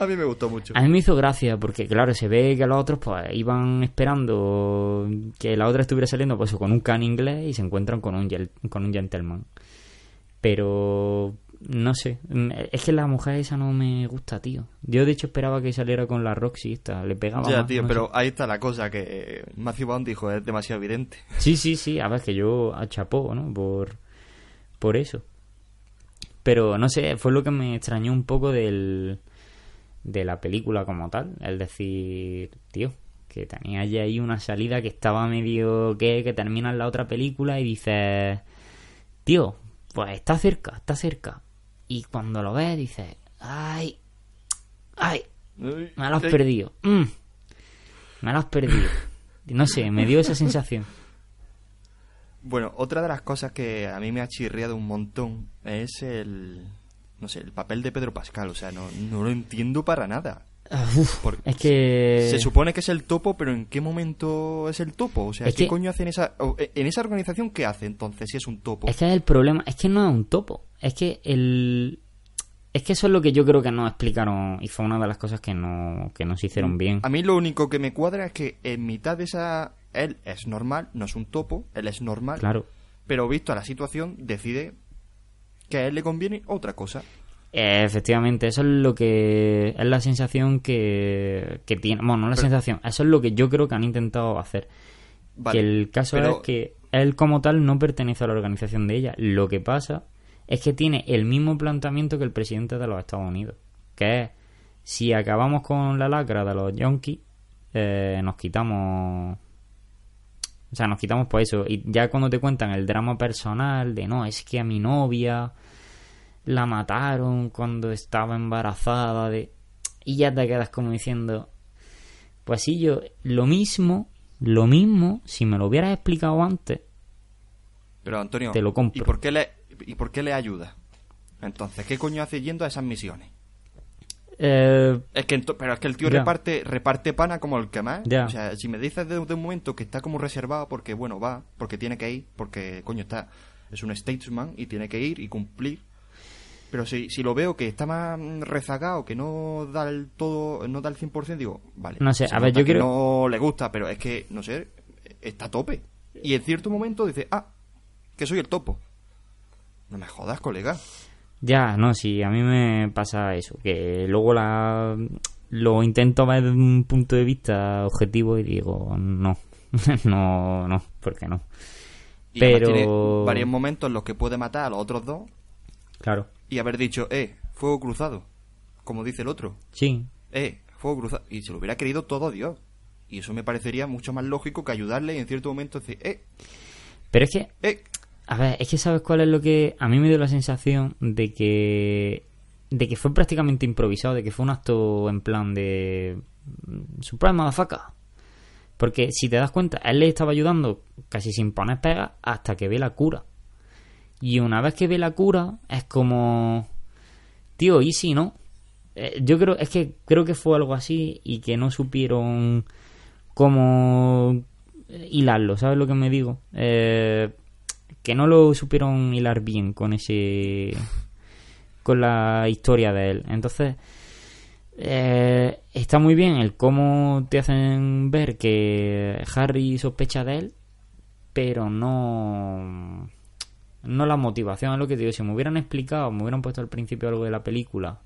A mí me gustó mucho. A mí me hizo gracia porque, claro, se ve que los otros pues iban esperando que la otra estuviera saliendo pues con un can inglés y se encuentran con un, con un gentleman. Pero, no sé, mm, es que la mujer esa no me gusta, tío. Yo, de hecho, esperaba que saliera con la Roxy esta, le pegaba Ya, más, tío, no pero sé. ahí está la cosa que eh, Matthew Bond dijo, es demasiado evidente. Sí, sí, sí, a ver, que yo achapó, ¿no? Por, por eso. Pero, no sé, fue lo que me extrañó un poco del, de la película como tal. El decir, tío, que tenía ya ahí una salida que estaba medio que, que termina en la otra película y dices, tío, pues está cerca, está cerca. Y cuando lo ves dices, ay, ay, me lo has perdido. Mm, me lo has perdido. [LAUGHS] No sé, me dio esa sensación. Bueno, otra de las cosas que a mí me ha chirriado un montón es el... No sé, el papel de Pedro Pascal. O sea, no, no lo entiendo para nada. Uf, es que... Se supone que es el topo, pero ¿en qué momento es el topo? O sea, Es ¿qué que- coño hace en esa... eh, en esa organización qué hace entonces si es un topo? Es que es el problema, es que no es un topo. Es que el. Es que eso es lo que yo creo que no explicaron y fue una de las cosas que no, que no se hicieron bien. A mí lo único que me cuadra es que en mitad de esa... Él es normal, no es un topo, él es normal. Claro. Pero visto a la situación, decide que a él le conviene otra cosa. Efectivamente, eso es lo que. Es la sensación que, que tiene. Bueno, no la Pero- sensación, eso es lo que yo creo que han intentado hacer. Vale, que el caso pero- es que él como tal no pertenece a la organización de ella. Lo que pasa es que tiene el mismo planteamiento que el presidente de los Estados Unidos. Que es, si acabamos con la lacra de los yonkis, eh, nos quitamos... O sea, nos quitamos por eso. Y ya cuando te cuentan el drama personal de no, es que a mi novia la mataron cuando estaba embarazada de... Y ya te quedas como diciendo, pues sí, yo lo mismo, lo mismo, si me lo hubieras explicado antes, Pero Antonio, Te lo compro. ¿y por qué le, y por qué le ayuda? Entonces, ¿qué coño hace yendo a esas misiones? eh, Es que pero es que el tío reparte reparte pana como el que más. O sea, si me dices de, de un momento que está como reservado porque bueno, va, porque tiene que ir, porque coño está es un statesman y tiene que ir y cumplir. Pero si, si lo veo que está más mm, rezagado, que no da el todo, no da el 100%, digo, vale. No sé, a ver, yo que creo- No le gusta, pero es que, no sé, está a tope. Y en cierto momento dice, ah, que soy el topo. No me jodas, colega. ya, no, sí, a mí me pasa eso, que luego la lo intento ver desde un punto de vista objetivo y digo, no, [LAUGHS] no, no, porque no. Y Pero- tiene varios momentos en los que puede matar a los otros dos Claro, y haber dicho, eh, fuego cruzado, como dice el otro, sí, eh, fuego cruzado, y se lo hubiera querido todo Dios. Y eso me parecería mucho más lógico que ayudarle y en cierto momento decir, eh, Pero es que, eh, a ver, es que sabes cuál es lo que a mí me dio la sensación de que de que fue prácticamente improvisado, de que fue un acto en plan de surprise motherfucker. Porque si te das cuenta, él le estaba ayudando casi sin poner pega hasta que ve la cura. Y una vez que ve la cura, es como tío, y si no. Eh, yo creo, es que creo que fue algo así y que no supieron cómo hilarlo, ¿sabes lo que me digo? Eh, que no lo supieron hilar bien con ese con la historia de él. Entonces eh, está muy bien el cómo te hacen ver que Harry sospecha de él pero no no la motivación es lo que te digo. Si me hubieran explicado me hubieran puesto al principio algo de la película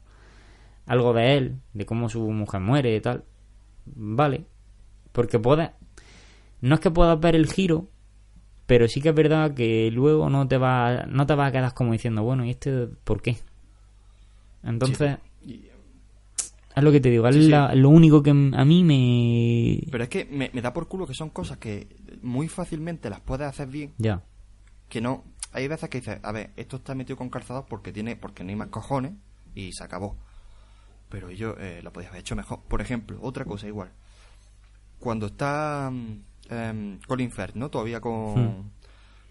algo de él de cómo su mujer muere y tal vale. Porque puedes no es que puedas ver el giro pero sí que es verdad que luego no te va no te vas a quedar como diciendo bueno y este por qué entonces es lo que te digo es Sí, sí. la- lo único que a mí me pero es que me, me da por culo que son cosas que muy fácilmente las puedes hacer bien, ya que no. Hay veces que dices, a ver, esto está metido con calzados porque tiene, porque no hay más cojones y se acabó. Pero ellos eh, lo podías haber hecho mejor. Por ejemplo, otra cosa igual. Cuando está mm, em, Colin Firth, ¿no? Todavía con, Hmm.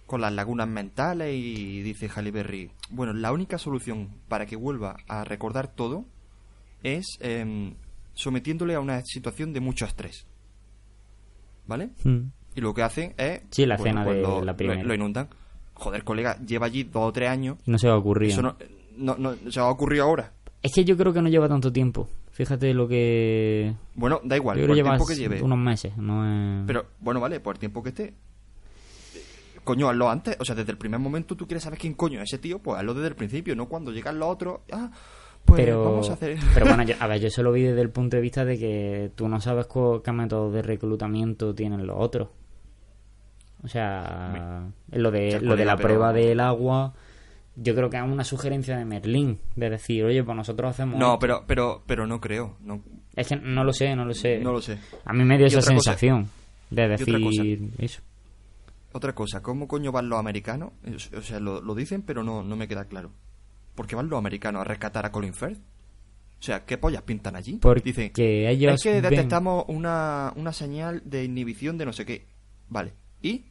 con las lagunas mentales y dice Halle Berry, bueno, la única solución para que vuelva a recordar todo es em, sometiéndole a una situación de mucho estrés. ¿Vale? Mm. Y lo que hacen es... Sí, la escena de lo, la primera. Lo, lo inundan. Joder, colega, lleva allí dos o tres años. no se va a ocurrir Eso no, no, no se va a ocurrir ahora. es que yo creo que no lleva tanto tiempo fíjate lo que Bueno, da igual, yo por el tiempo que lleve. unos meses no es... Pero, bueno, vale, por el tiempo que esté. Coño, hazlo antes. O sea, desde el primer momento tú quieres saber quién coño es ese tío, pues hazlo desde el principio, no cuando llegan los otros. Ah, pues pero, vamos a hacer. [LAUGHS] pero bueno, [LAUGHS] yo- a ver, yo se lo vi desde el punto de vista de que tú no sabes qué métodos de reclutamiento tienen los otros. O sea, lo de, lo de la prueba del agua, yo creo que es una sugerencia de Merlín, de decir, oye, pues nosotros hacemos... No, pero, pero, pero no creo. No, Es que no lo sé, no lo sé. no lo sé. A mí me dio esa cosa- sensación de otra cosa. decir eso. Otra cosa, ¿cómo coño van los americanos? O sea, lo, lo dicen, pero no, no me queda claro. ¿Por qué van los americanos a rescatar a Colin Firth? O sea, ¿qué pollas pintan allí? Porque Dicen, ellos es que ven- detectamos una, una señal de inhibición de no sé qué. Vale. ¿Y?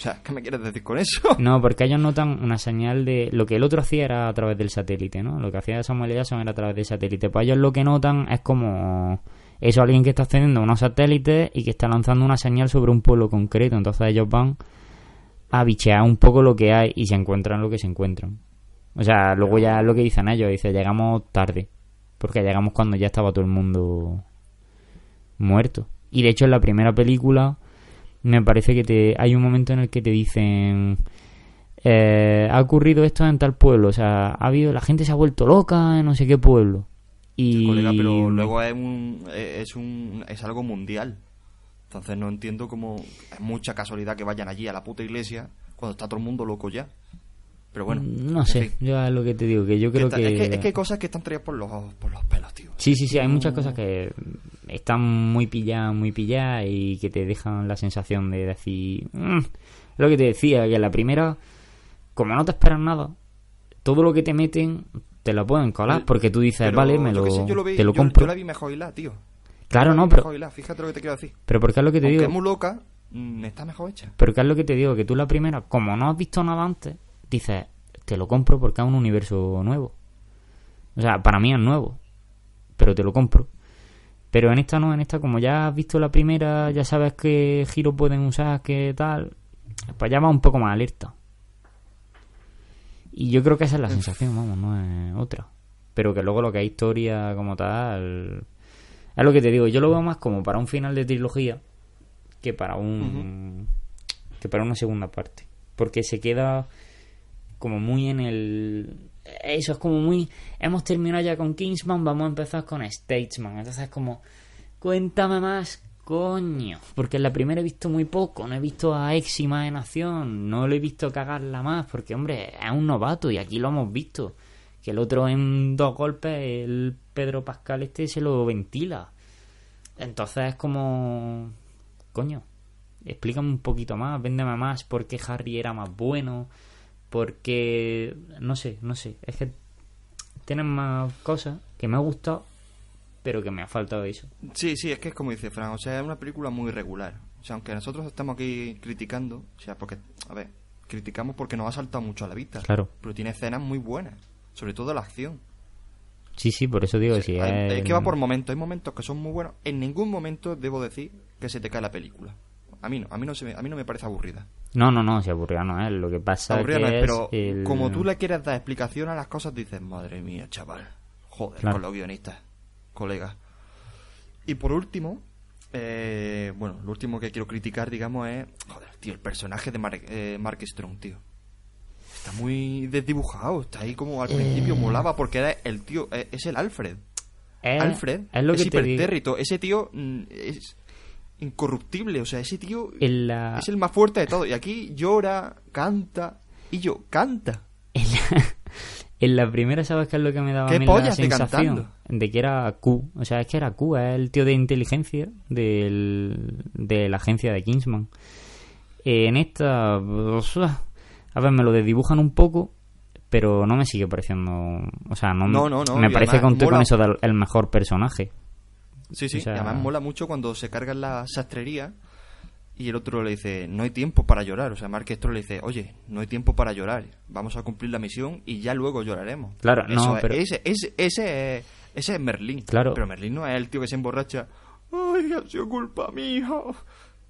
O sea, ¿qué me quieres decir con eso? [LAUGHS] No, porque ellos notan una señal de... Lo que el otro hacía era a través del satélite, ¿no? Lo que hacía Samuel Jackson era a través del satélite. Pues ellos lo que notan es como... Eso, alguien que está accediendo a unos satélites y que está lanzando una señal sobre un pueblo concreto. Entonces ellos van a bichear un poco lo que hay y se encuentran lo que se encuentran. O sea, luego ya lo que dicen ellos. Dice, llegamos tarde. Porque llegamos cuando ya estaba todo el mundo muerto. Y de hecho en la primera película me parece que te hay un momento en el que te dicen eh, ha ocurrido esto en tal pueblo, o sea, ha habido la gente se ha vuelto loca en no sé qué pueblo. Y pero luego es un, es un es algo mundial. Entonces no entiendo cómo es mucha casualidad que vayan allí a la puta iglesia cuando está todo el mundo loco ya. Pero bueno, no en sé, fin. yo es lo que te digo, que yo Que creo que... Es, que, es que hay cosas que están traídas por los, por los pelos, tío. Sí, sí, sí, hay muchas cosas que están muy pilladas, muy pilladas y que te dejan la sensación de decir... "Mm". lo que te decía, que la primera, como no te esperas nada, todo lo que te meten te lo pueden colar porque tú dices, Pero vale, me lo, sé, yo lo vi- te lo yo- compro. Yo la vi mejor hilada, tío. Claro, no, pero, hilada, Fíjate lo que te quiero decir. pero porque es lo que te Aunque digo. es muy loca, mm, está mejor hecha. Pero que es lo que te digo, que tú la primera, como no has visto nada antes, dices, te lo compro porque es un universo nuevo. O sea, para mí es nuevo, pero te lo compro. Pero en esta no, en esta como ya has visto la primera, ya sabes qué giro pueden usar, qué tal, pues ya va un poco más alerta. Y yo creo que esa es la sensación, vamos, no es otra. Pero que luego lo que es historia como tal... Es lo que te digo, yo lo veo más como para un final de trilogía que para un que para una segunda parte porque se queda como muy en el eso es como muy hemos terminado ya con Kingsman vamos a empezar con Statesman. Entonces es como cuéntame más coño. Porque en la primera he visto muy poco no he visto a Exima en acción no lo he visto cagarla más porque hombre es un novato y aquí lo hemos visto. Que el otro en dos golpes el Pedro Pascal este se lo ventila. Entonces es como... Coño, explícame un poquito más, véndeme más por qué Harry era más bueno, porque... No sé, no sé. Es que tienen más cosas que me ha gustado, pero que me ha faltado eso. Sí, sí, es que es como dice Fran, o sea, es una película muy regular. O sea, aunque nosotros estamos aquí criticando, o sea, porque, a ver, criticamos porque nos ha saltado mucho a la vista. Claro. Pero tiene escenas muy buenas, sobre todo la acción. Sí, sí, por eso digo que. Hay- es- Es que va por momentos, hay momentos que son muy buenos. En ningún momento debo decir que se te cae la película. A mí no, a mí no, se me, a mí no me parece aburrida. No, no, no, si aburrida no es. Lo que pasa Aburrida que no es, pero el- como tú le quieres dar explicación a las cosas, dices, madre mía, chaval. Joder, Claro. con los guionistas, colegas. Y por último, eh, bueno, lo último que quiero criticar, digamos, es, joder, tío, el personaje de Mark, eh, Mark Strong, tío. Está muy desdibujado, está ahí como al Eh. principio molaba porque era el tío, eh, es el Alfred. Alfred es lo es que te digo. hipertérrito. Ese tío mm, es incorruptible. O sea, ese tío En la- es el más fuerte de todo. Y aquí llora, canta. Y yo, canta. En la, [LAUGHS] en la primera, ¿sabes qué es lo que me daba ¿Qué a mí la de sensación? De que era Q. O sea, es que era Q, es el tío de inteligencia del, de la agencia de Kingsman. Eh, en esta, a ver, me lo desdibujan un poco, pero no me sigue pareciendo. O sea, no, No, no, no, me parece además que con eso del el mejor personaje. Sí, sí. O sea- Y además mola mucho cuando se carga en la sastrería. Y el otro le dice, no hay tiempo para llorar. O sea, Mark Strong le dice, oye, no hay tiempo para llorar. Vamos a cumplir la misión y ya luego lloraremos. Claro, no, Eso es- pero- Ese, ese, ese, es, ese es Merlín. Claro. Pero Merlín no es el tío que se emborracha. Ay, ha sido culpa mía.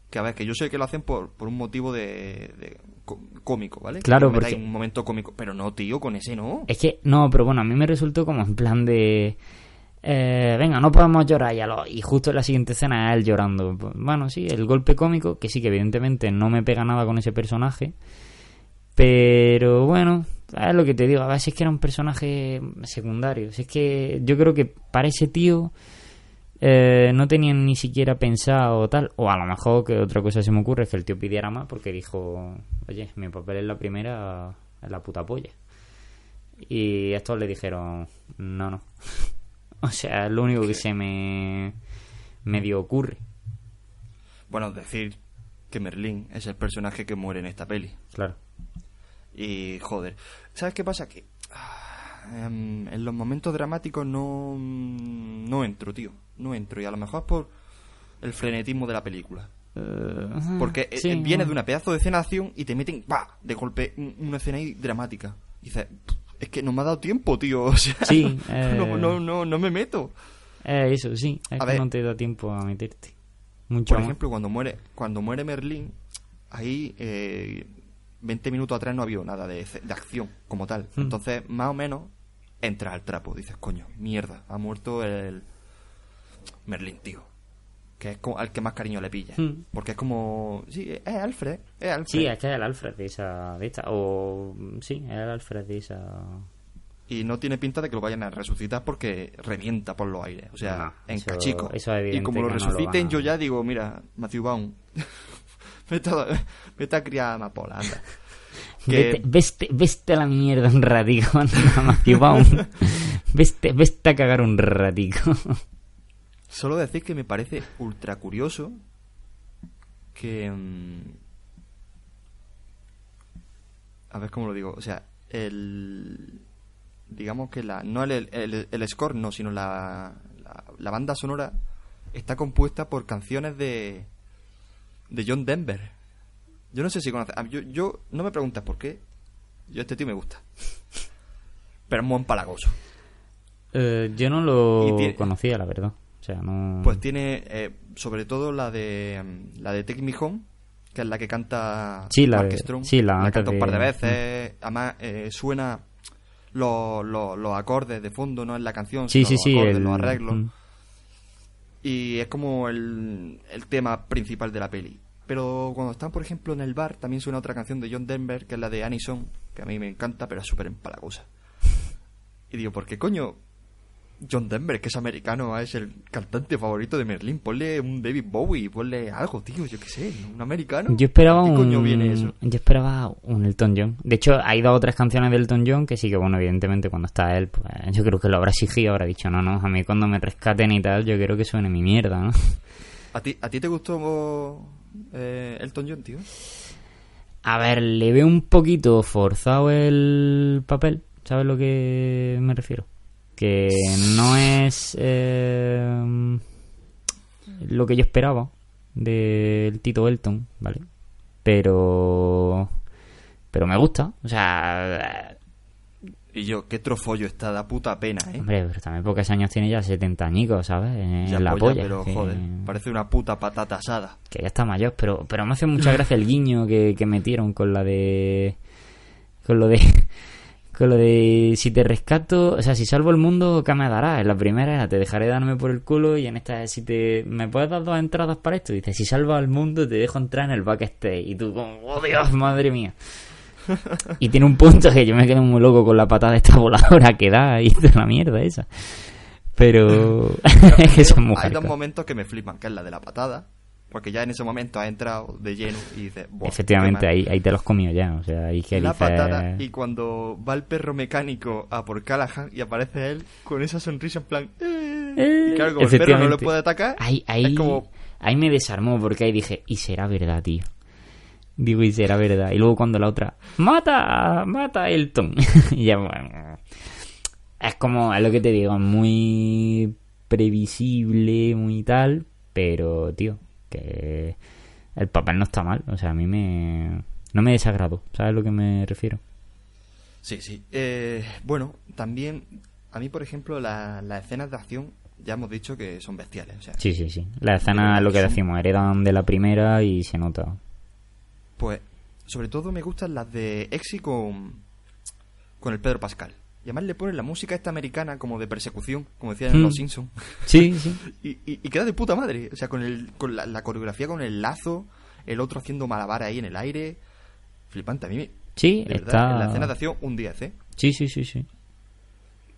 Que a ver, que yo sé que lo hacen por, por un motivo de, de có- cómico, ¿vale? Claro, porque- un momento cómico. Pero no, tío, con ese no. Es que, no, pero bueno, a mí me resultó como en plan de... eh, venga, no podemos llorar ya. lo- Y justo en la siguiente escena es él llorando. Bueno, sí, el golpe cómico, que sí que evidentemente no me pega nada con ese personaje. Pero bueno, es lo que te digo. A si es que era un personaje secundario. Si es que yo creo que para ese tío eh, no tenían ni siquiera pensado tal. O a lo mejor que otra cosa se me ocurre es que el tío pidiera más porque dijo, oye, mi papel en la primera es la puta polla. Y estos le dijeron, no, no. O sea, es lo único que se me medio ocurre. Bueno, decir que Merlín es el personaje que muere en esta peli. Claro. Y joder, ¿sabes qué pasa? Que ah, em, en los momentos dramáticos no, no entro, tío. No entro. Y a lo mejor es por el frenetismo de la película. Porque eh, Sí, eh, viene no. de una pedazo de escena de acción y te meten, ¡pa! De golpe, un- una escena ahí dramática. Y dices, es que no me ha dado tiempo, tío. [LAUGHS] O sea, Sí, no, eh. no, no, no me meto. Eh, eso, sí. Es A que ver. no te da tiempo a meterte. Mucho Por ejemplo, cuando muere, cuando muere Merlín, ahí eh, 20 minutos atrás no había nada de, de acción como tal. Hmm. Entonces, más o menos, entras al trapo. Dices, coño, mierda, ha muerto el Merlín, tío. Que es como al que más cariño le pilla. Hmm. Porque es como, sí, es Alfred, es Alfred. Sí, es que es el Alfred de esa. De esta. O. Sí, es el Alfred de esa. Y no tiene pinta de que lo vayan a resucitar porque revienta por los aires. O sea, No, en eso- cachico. eso es y como lo que no lo resuciten, a- yo ya digo, mira, Matthew Baum. [LAUGHS] vete, a, vete a criar amapola, anda. Que- [LAUGHS] Vete, veste, veste a la mierda un ratico, [LAUGHS] anda, Matthew Baum. veste, veste a cagar un ratico. Solo decir que me parece ultra curioso que... mm, a ver cómo lo digo. O sea, el... Digamos que la... No el, el, el score, no, sino la, la, la banda sonora está compuesta por canciones de... De John Denver. Yo no sé si conoces... a- Yo, yo no me preguntas por qué. Yo este tío me gusta. [LAUGHS] Pero es muy empalagoso. Eh, yo no lo tiene- conocía, la verdad. O sea, no. Pues tiene, eh, sobre todo la de mm, la de Take Me Home, que es la que canta Sí, la Mark de- Strong. sí, la canta un par de de- veces. Además, eh, suena los, los, los acordes de fondo, no en la canción, Sí, sino sí, los acordes, el- los arreglos. mm. Y es como el, el tema principal de la peli. Pero cuando están, por ejemplo, en el bar, también suena otra canción de John Denver, que es la de Anison, que a mí me encanta, pero es súper empalagosa. [LAUGHS] Y digo, ¿por qué coño John Denver, que es americano, es el cantante favorito de Merlín. Ponle un David Bowie, ponle algo, tío, yo qué sé, un americano. Yo esperaba ¿Qué un. coño viene eso? Yo esperaba un Elton John. De hecho, hay dos o tres canciones de Elton John que sí que, bueno, evidentemente cuando está él, pues yo creo que lo habrá exigido, habrá dicho, no, no, a mí cuando me rescaten y tal, yo quiero que suene mi mierda, ¿no? [LAUGHS] ¿A ti, ¿A ti te gustó eh, Elton John, tío? A ver, le veo un poquito forzado el papel, ¿sabes lo que me refiero? Que no es eh, lo que yo esperaba del Tito Elton, ¿vale? Pero pero me gusta, o sea, Y yo, qué trofollo está, da puta pena, ¿eh? hombre, pero también pocos años tiene ya 70 añicos, ¿sabes? En Ya la polla, polla, pero que, joder, parece una puta patata asada. que ya está mayor, pero pero me hace mucha gracia el guiño que, que metieron con la de con lo de con lo de si te rescato, o sea, si salvo el mundo, ¿qué me darás? En la primera era te dejaré darme por el culo y en esta es si te me puedes dar dos entradas para esto, dice, si salvo al mundo te dejo entrar en el backstage y tú como, oh Dios, madre mía. Y tiene un punto que yo me quedo muy loco con la patada de esta voladora que da y [LAUGHS] de la mierda esa. Pero [LAUGHS] es que son Hay dos momentos que me flipan, que es la de la patada, porque ya en ese momento ha entrado de lleno y dices, "Buah, Efectivamente, qué mal". ahí, ahí te los comió ya, o sea, ahí que la dices- y cuando va el perro mecánico a por Callahan y aparece él con esa sonrisa en plan "Eh". Eh, y claro como el perro no le puede atacar Ahí, ahí, es como ahí me desarmó porque ahí dije, y será verdad, tío. Digo, y será verdad. Y luego cuando la otra, mata, mata a Elton. [LAUGHS] y ya, bueno. Es como, es lo que te digo, muy previsible, muy tal, pero, tío, que el papel no está mal. O sea, a mí me... No me desagradó, ¿sabes a lo que me refiero? sí sí Eh, bueno también a mí por ejemplo la- las escenas de acción ya hemos dicho que son bestiales o sea Sí, sí, sí. La escena, lo que decimos, heredan de la primera y se nota. pues sobre todo me gustan las de Exy con con el Pedro Pascal y además le ponen la música esta americana como de persecución como decían en Hmm. Los Simpsons Sí, sí. [LAUGHS] y, y- y queda de puta madre o sea con el con la, la coreografía con el lazo el otro haciendo malabar ahí en el aire flipante a mí me- Sí, de verdad, está... en la escena de acción un 10 ¿eh? Sí, sí, sí, sí.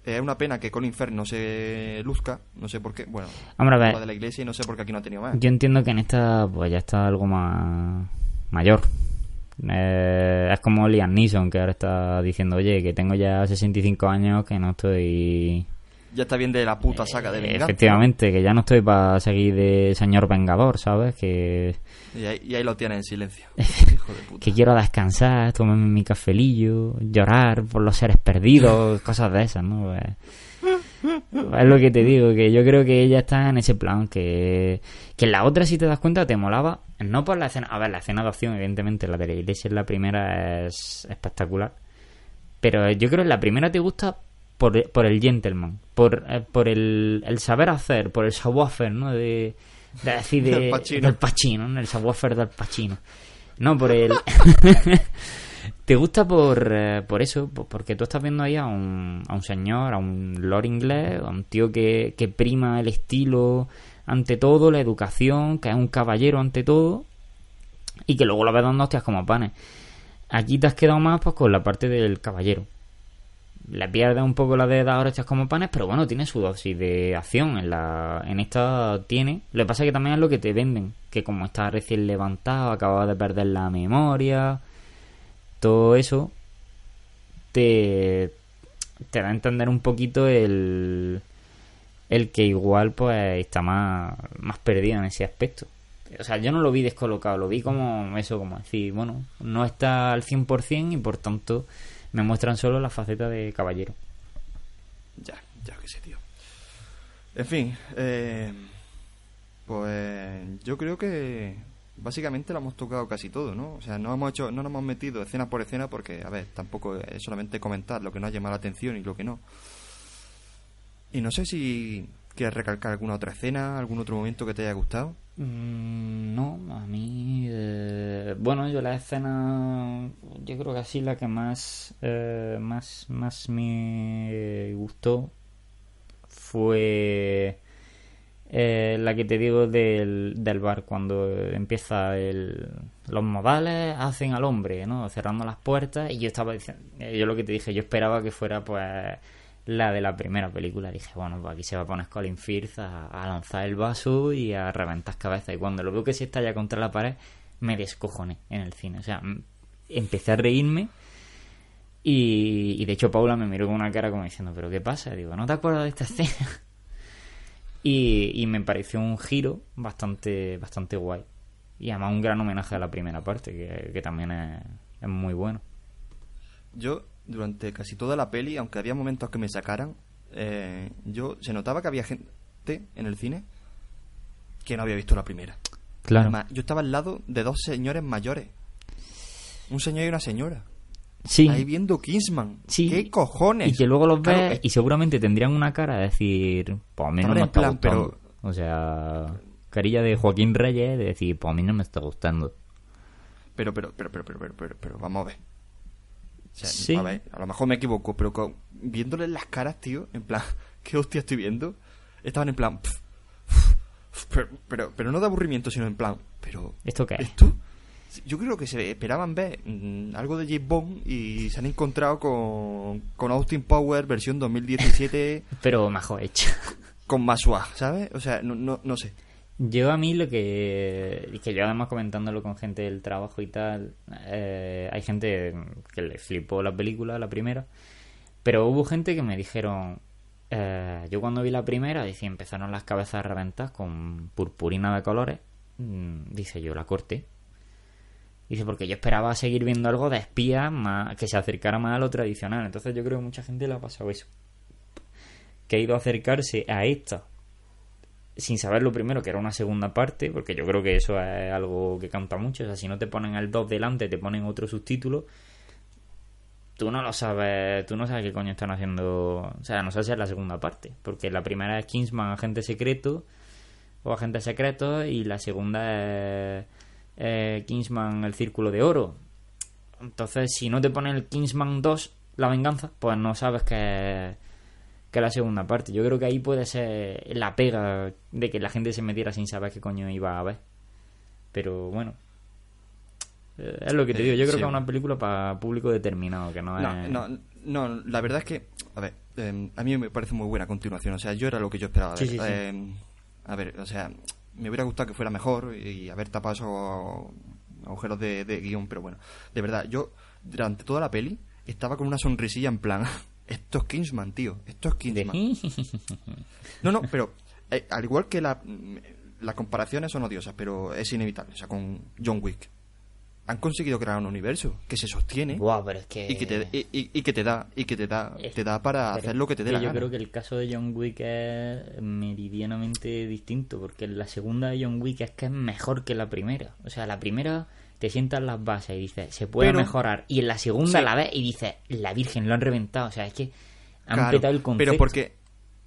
Es una pena que Colin Firth no se luzca, no sé por qué. Bueno, Hombre, a ver, de la iglesia y no sé por qué aquí no ha tenido más. yo entiendo que en esta pues ya está algo más mayor. Eh, es como Liam Neeson que ahora está diciendo, oye, que tengo ya 65 años, que no estoy... Ya está bien de la puta saga de Eh, venganza. Efectivamente, que ya no estoy para seguir de señor vengador, ¿sabes? Que. Y ahí, y ahí lo tienen en silencio. [LAUGHS] Hijo de puta. que quiero descansar, tomarme mi cafelillo, llorar por los seres perdidos, [LAUGHS] cosas de esas, ¿no? Pues, es lo que te digo, que yo creo que ella está en ese plan, que, que en la otra, si te das cuenta, te molaba, no por la escena, a ver, la escena de acción, evidentemente, la de la iglesia en la primera es espectacular, pero yo creo que la primera te gusta por, por el gentleman, por, eh, por el, el saber hacer, por el savoir ¿no? De, de [LAUGHS] decir de, Del Pacino, ¿no? el savoir del Pacino. No, por el... [LAUGHS] Te gusta por, eh, por eso, po- porque tú estás viendo ahí a un, a un señor, a un lord inglés, a un tío que, que prima el estilo ante todo, la educación, que es un caballero ante todo, y que luego lo ves dando hostias como panes. Aquí te has quedado más pues con la parte del caballero. Le pierdes un poco la de dar hostias como panes, pero bueno, tiene su dosis de acción. En, la, en esta tiene. Lo que pasa es que también es lo que te venden. Que como está recién levantado, acaba de perder la memoria. Todo eso te, te da a entender un poquito el, el que igual pues está más, más perdido en ese aspecto. O sea, yo no lo vi descolocado, lo vi como eso, como decir, bueno, no está al 100% y por tanto me muestran solo la faceta de caballero. Ya, ya que sé, tío. En fin, eh, pues yo creo que básicamente lo hemos tocado casi todo, ¿no? O sea, no hemos hecho, no nos hemos metido escena por escena porque, a ver, tampoco es solamente comentar lo que nos ha llamado la atención y lo que no. Y no sé si quieres recalcar alguna otra escena, algún otro momento que te haya gustado. Mm, no, a mí. eh, bueno, yo la escena. Yo creo que así la que más. eh, más, más me gustó fue. eh, la que te digo del, del bar, cuando empieza el, los modales hacen al hombre, ¿no? Cerrando las puertas. Y yo estaba diciendo. eh, Yo lo que te dije, yo esperaba que fuera, pues. La de la primera película. Dije, bueno, pues aquí se va a poner Colin Firth a, lanzar el vaso y a reventar cabezas. Y cuando lo veo que se estalla contra la pared, me descojoné en el cine. O sea, empecé a reírme y, y de hecho Paula me miró con una cara como diciendo, ¿pero qué pasa? Digo, ¿no te acuerdas de esta escena? [LAUGHS] Y, y me pareció un giro bastante, bastante guay. Y además un gran homenaje a la primera parte, que, que también es, es muy bueno. Yo, durante casi toda la peli, aunque había momentos que me sacaran, eh, yo se notaba que había gente en el cine que no había visto la primera. Claro. Además, yo estaba al lado de dos señores mayores. Un señor y una señora. Sí. Ahí viendo Kingsman. Sí. ¿Qué cojones? Y que luego los ves Claro, y seguramente tendrían una cara de decir, pues a mí no me está plan, gustando. O sea, carilla de Joaquín Reyes de decir, pues a mí no me está gustando. Pero, pero, pero, pero, pero, pero, pero, pero, vamos a ver. O sea, Sí. A ver, a lo mejor me equivoco, pero con- viéndole las caras, tío, en plan, [LAUGHS] ¿qué hostia estoy viendo? Estaban en plan, pero, pero, pero no de aburrimiento, sino en plan, pero, ¿Esto qué es? ¿esto? Yo creo que se esperaban ver mm, algo de James Bond y se han encontrado con, con Austin Power versión 2017 [LAUGHS] Pero mejor hecho. con swag, ¿sabes? O sea, no, no, no sé. Yo a mí lo que... Que yo además comentándolo con gente del trabajo y tal, eh, hay gente que le flipó la película, la primera, pero hubo gente que me dijeron... eh, yo cuando vi la primera, dice, empezaron las cabezas a reventar con purpurina de colores. mm, dice, yo la corté. Dice, porque yo esperaba seguir viendo algo de espía más, que se acercara más a lo tradicional. Entonces yo creo que mucha gente le ha pasado eso. Que ha ido a acercarse a esta sin saber lo primero que era una segunda parte, porque yo creo que eso es algo que canta mucho. O sea, si no te ponen el 2 delante, te ponen otro subtítulo. Tú no lo sabes, tú no sabes qué coño están haciendo. O sea, no sabes si es la segunda parte, porque la primera es Kingsman, agente secreto o agente secreto, y la segunda es Kingsman, el círculo de oro. Entonces, si no te ponen el Kingsman 2, la venganza, pues no sabes que que la segunda parte. Yo creo que ahí puede ser la pega de que la gente se metiera sin saber qué coño iba a ver. Pero bueno. Eh, Es lo que te Eh, digo, yo creo sí. que es una película para público determinado, que no, No, es... no, no, la verdad es que, a ver, eh, a mí me parece muy buena continuación. O sea, yo era lo que yo esperaba. Sí, sí. Eh, a ver, o sea, me hubiera gustado que fuera mejor y haber tapado esos agujeros de, de guion, pero bueno, de verdad, yo durante toda la peli estaba con una sonrisilla en plan, [LAUGHS] esto es Kingsman, tío, esto es Kingsman. No, no, pero eh, al igual que la, las comparaciones son odiosas, pero es inevitable. O sea, con John Wick. Han conseguido crear un universo que se sostiene pero es que... y que te y, y- y que te da y que te da Es- te da para pero hacer lo que te dé es la Yo gana. creo que el caso de John Wick es meridianamente distinto, porque la segunda de John Wick es que es mejor que la primera. O sea, la primera te sientas las bases y dices, se puede Pero- mejorar. Y en la segunda Sí. la ves y dices, la Virgen, lo han reventado. O sea, es que han Claro, petado el concepto. pero porque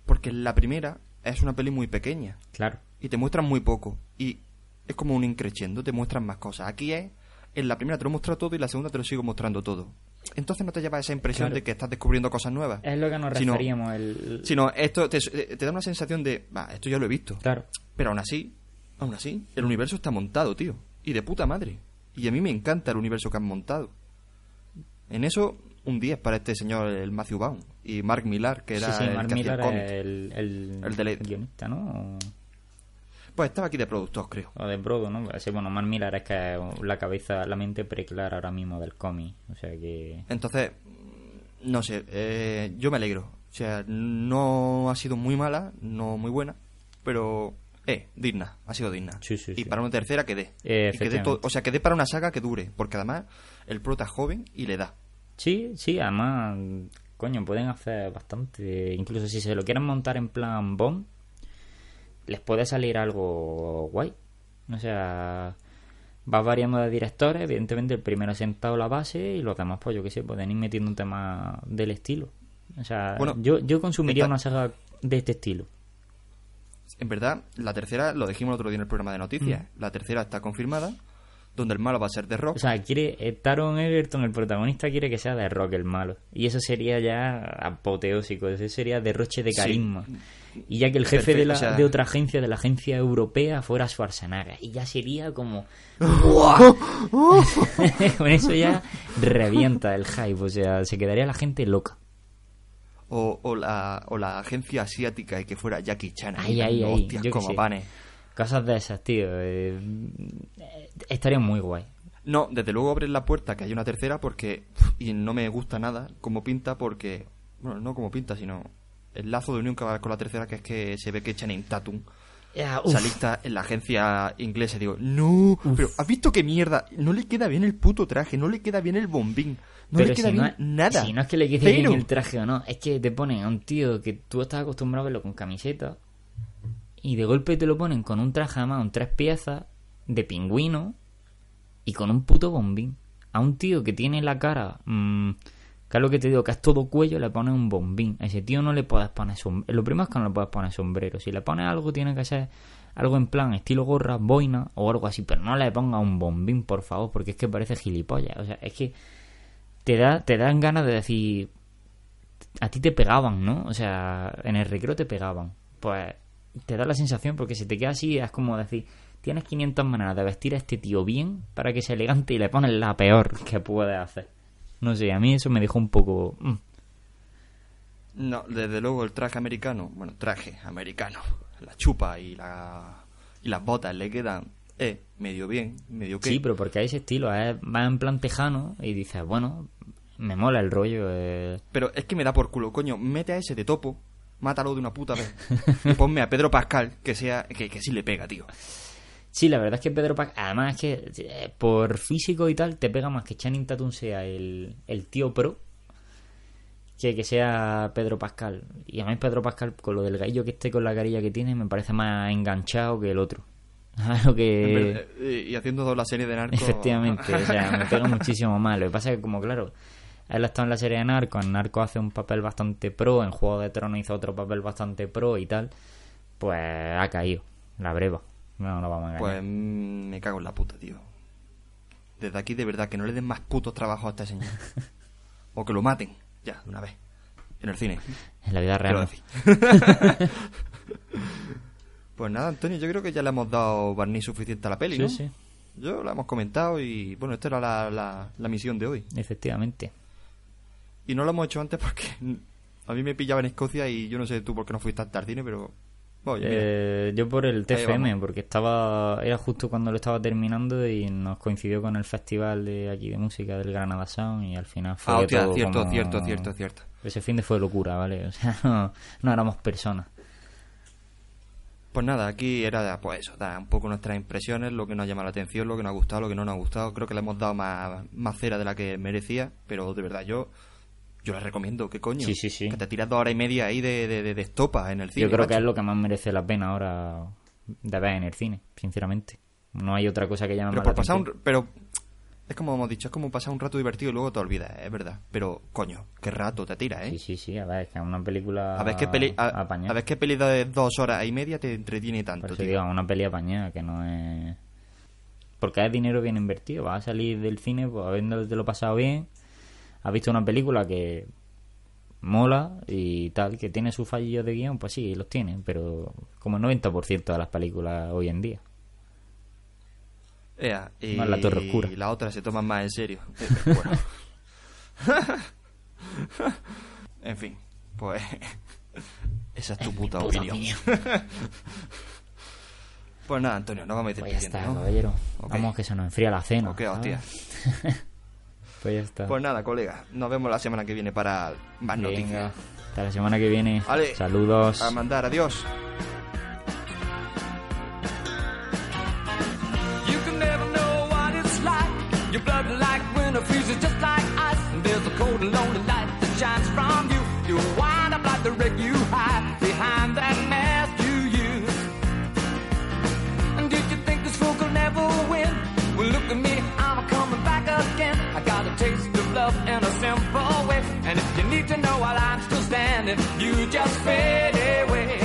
porque la primera es una peli muy pequeña Claro. y te muestran muy poco y es como un increciendo, te muestran más cosas. Aquí es en la primera te lo muestra todo y la segunda te lo sigo mostrando todo. Entonces no te lleva esa impresión Claro. de que estás descubriendo cosas nuevas. Es lo que nos Sino- referíamos. el... Sino esto te, te da una sensación de, va, esto ya lo he visto. Claro. Pero aún así, aún así, el universo está montado, tío. Y de puta madre. Y a mí me encanta el universo que han montado. En eso, un 10 para este señor, el Matthew Vaughn. Y Mark Millar, que era sí, sí, el Mark que hacía Millar el el, el, El de guionista, ¿no? Pues estaba aquí de productor, creo. O, de Brodo, ¿no? Sí, bueno, Mark Millar es que es la cabeza, la mente preclara ahora mismo del cómic. O sea que... Entonces, no sé, eh, yo me alegro. O sea, no ha sido muy mala, no muy buena, pero, eh, digna, ha sido digna. Sí, sí, y sí. para una tercera quedé. Eh, Y o sea, quedé para una saga que dure, porque además el prota es joven y le da. Sí, sí, además, coño, pueden hacer bastante. Incluso si se lo quieren montar en plan bomb, les puede salir algo guay. O sea, va variando de directores. Evidentemente, el primero ha sentado la base y los demás, pues yo qué sé, pueden ir metiendo un tema del estilo. O sea, Bueno, yo, yo consumiría esta- una saga de este estilo. En verdad, la tercera, lo dijimos el otro día en el programa de noticias, la tercera está confirmada, donde el malo va a ser de Rock. Mm. O sea, quiere eh, Taron Egerton, el protagonista, quiere que sea de rock el malo. Y eso sería ya apoteósico, eso sería derroche de Sí. carisma. Y ya que el jefe Perfecto, de, la, o sea- de otra agencia, de la agencia europea, fuera Schwarzenegger. Y ya sería como... [LAUGHS] [LAUGHS] Con eso ya revienta el hype, o sea, se quedaría la gente loca. O, o la, o la agencia asiática y que fuera Jackie Chan. Ahí, ahí, Hostias yo como panes. Cosas de esas, tío. eh, eh, estaría muy guay. No, desde luego abren la puerta que hay una tercera porque... Y no me gusta nada como pinta porque... Bueno, no como pinta, sino... El lazo de unión que va con la tercera que es que se ve que Channing Tatum Ya, uf. salista en la agencia inglesa. Digo, no, pero ¿has visto qué mierda? No le queda bien el puto traje, no le queda bien el bombín, no Pero le queda si no, bien nada. Si no es que le quede bien el traje o no, es que te ponen a un tío que tú estás acostumbrado a verlo con camiseta y de golpe te lo ponen con un traje además, un tres piezas de pingüino y con un puto bombín. A un tío que tiene la cara, mm, que es lo que te digo, que es todo cuello, le pones un bombín. A ese tío no le puedes poner sombrero. Lo primero es que no le puedes poner sombrero. Si le pones algo, tiene que ser algo en plan estilo gorra, boina o algo así. Pero no le ponga un bombín, por favor, porque es que parece gilipollas. O sea, es que te da te dan ganas de decir a ti te pegaban, ¿no? O sea, en el recreo te pegaban. Pues te da la sensación porque si te queda así es como decir, tienes 500 maneras de vestir a este tío bien para que sea elegante y le pones la peor que puedes hacer. No sé, a mí eso me dejó un poco... mm. No, desde luego el traje americano, bueno, traje americano, la chupa y la y las botas le quedan eh, medio bien, medio que. Sí, pero porque hay ese estilo, es más en plan tejano y dices, bueno, me mola el rollo. eh. Pero es que me da por culo, coño, mete a ese de topo, mátalo de una puta vez. y ponme a Pedro Pascal, que sea que, que sí le pega, tío. Sí, la verdad es que Pedro Pascal, además es que eh, por físico y tal, te pega más que Channing Tatum sea el, el tío pro que que sea Pedro Pascal. Y a mí Pedro Pascal, con lo del gallo que esté con la carilla que tiene, me parece más enganchado que el otro. [LAUGHS] ¿Sabes lo En que...? eh, y haciendo la serie de narcos. Efectivamente, o sea, me pega [LAUGHS] muchísimo más. Lo que pasa es que, como claro, él estado en la serie de Narco, en Narco hace un papel bastante pro, en Juego de Tronos hizo otro papel bastante pro y tal, pues ha caído, la breva. No, no vamos a engañar. Pues me cago en la puta, tío. Desde aquí, de verdad, que no le den más putos trabajos a este señor. [LAUGHS] o que lo maten, ya, de una vez. En el cine. En la vida real. [LAUGHS] pues nada, Antonio, yo creo que ya le hemos dado barniz suficiente a la peli, Sí, ¿no? sí, Yo la hemos comentado y, bueno, esta era la, la, la misión de hoy. efectivamente. Y no lo hemos hecho antes porque a mí me pillaba en Escocia y yo no sé tú por qué no fuiste hasta al cine, pero... Oye. Eh, yo por el TFM, porque estaba era justo cuando lo estaba terminando y nos coincidió con el festival de aquí de música del Granada Sound y al final fue Ah, hostia, todo cierto, como- cierto, cierto, cierto. Ese fin de fue locura, ¿vale? O sea, [LAUGHS] no, no éramos personas. Pues nada, aquí era pues eso, dar un poco nuestras impresiones, lo que nos llama la atención, lo que nos ha gustado, lo que no nos ha gustado. Creo que le hemos dado más, más cera de la que merecía, pero de verdad yo yo les recomiendo, ¿qué coño? Sí, sí, sí. Que te tiras dos horas y media ahí de, de, de- de estopa en el cine. Yo creo que es lo que más merece la pena ahora de ver en el cine, sinceramente. No hay otra cosa que llame Pero más por la pasar un, pero es como hemos dicho, es como pasar un rato divertido y luego te olvidas, es verdad. Pero coño, qué rato te tiras, ¿eh? Sí, sí, sí, a ver, es que es una película A ver qué peli, a, apañada. a ver qué peli de dos horas y media te entretiene tanto, Por tío. digo, una peli apañada, que no es... Porque es dinero bien invertido. Vas a salir del cine, pues habiéndote lo pasado bien, has visto una película que mola y tal, que tiene sus fallillos de guion, pues sí, los tiene, pero como el 90% de las películas hoy en día. Ea, y Más la Torre Oscura. la otra se toman más en serio. [LAUGHS] Eh, bueno. [LAUGHS] en fin, pues [LAUGHS] esa es tu puta Puta opinión. opinión. Pues nada, Antonio, nos vamos a ir Pues ya está, ¿no? caballero. Ok. Vamos que se nos enfría la cena. Ok, hostia. Pues ya está. Pues nada, colega, nos vemos la semana que viene para más Venga, noticias. hasta la semana que viene. Vale. Saludos. A mandar, adiós. Your blood like winter freezes just like ice. And there's a cold and lonely light that shines from you. You wind up like the wreck you to know while I'm still standing, you just fade away.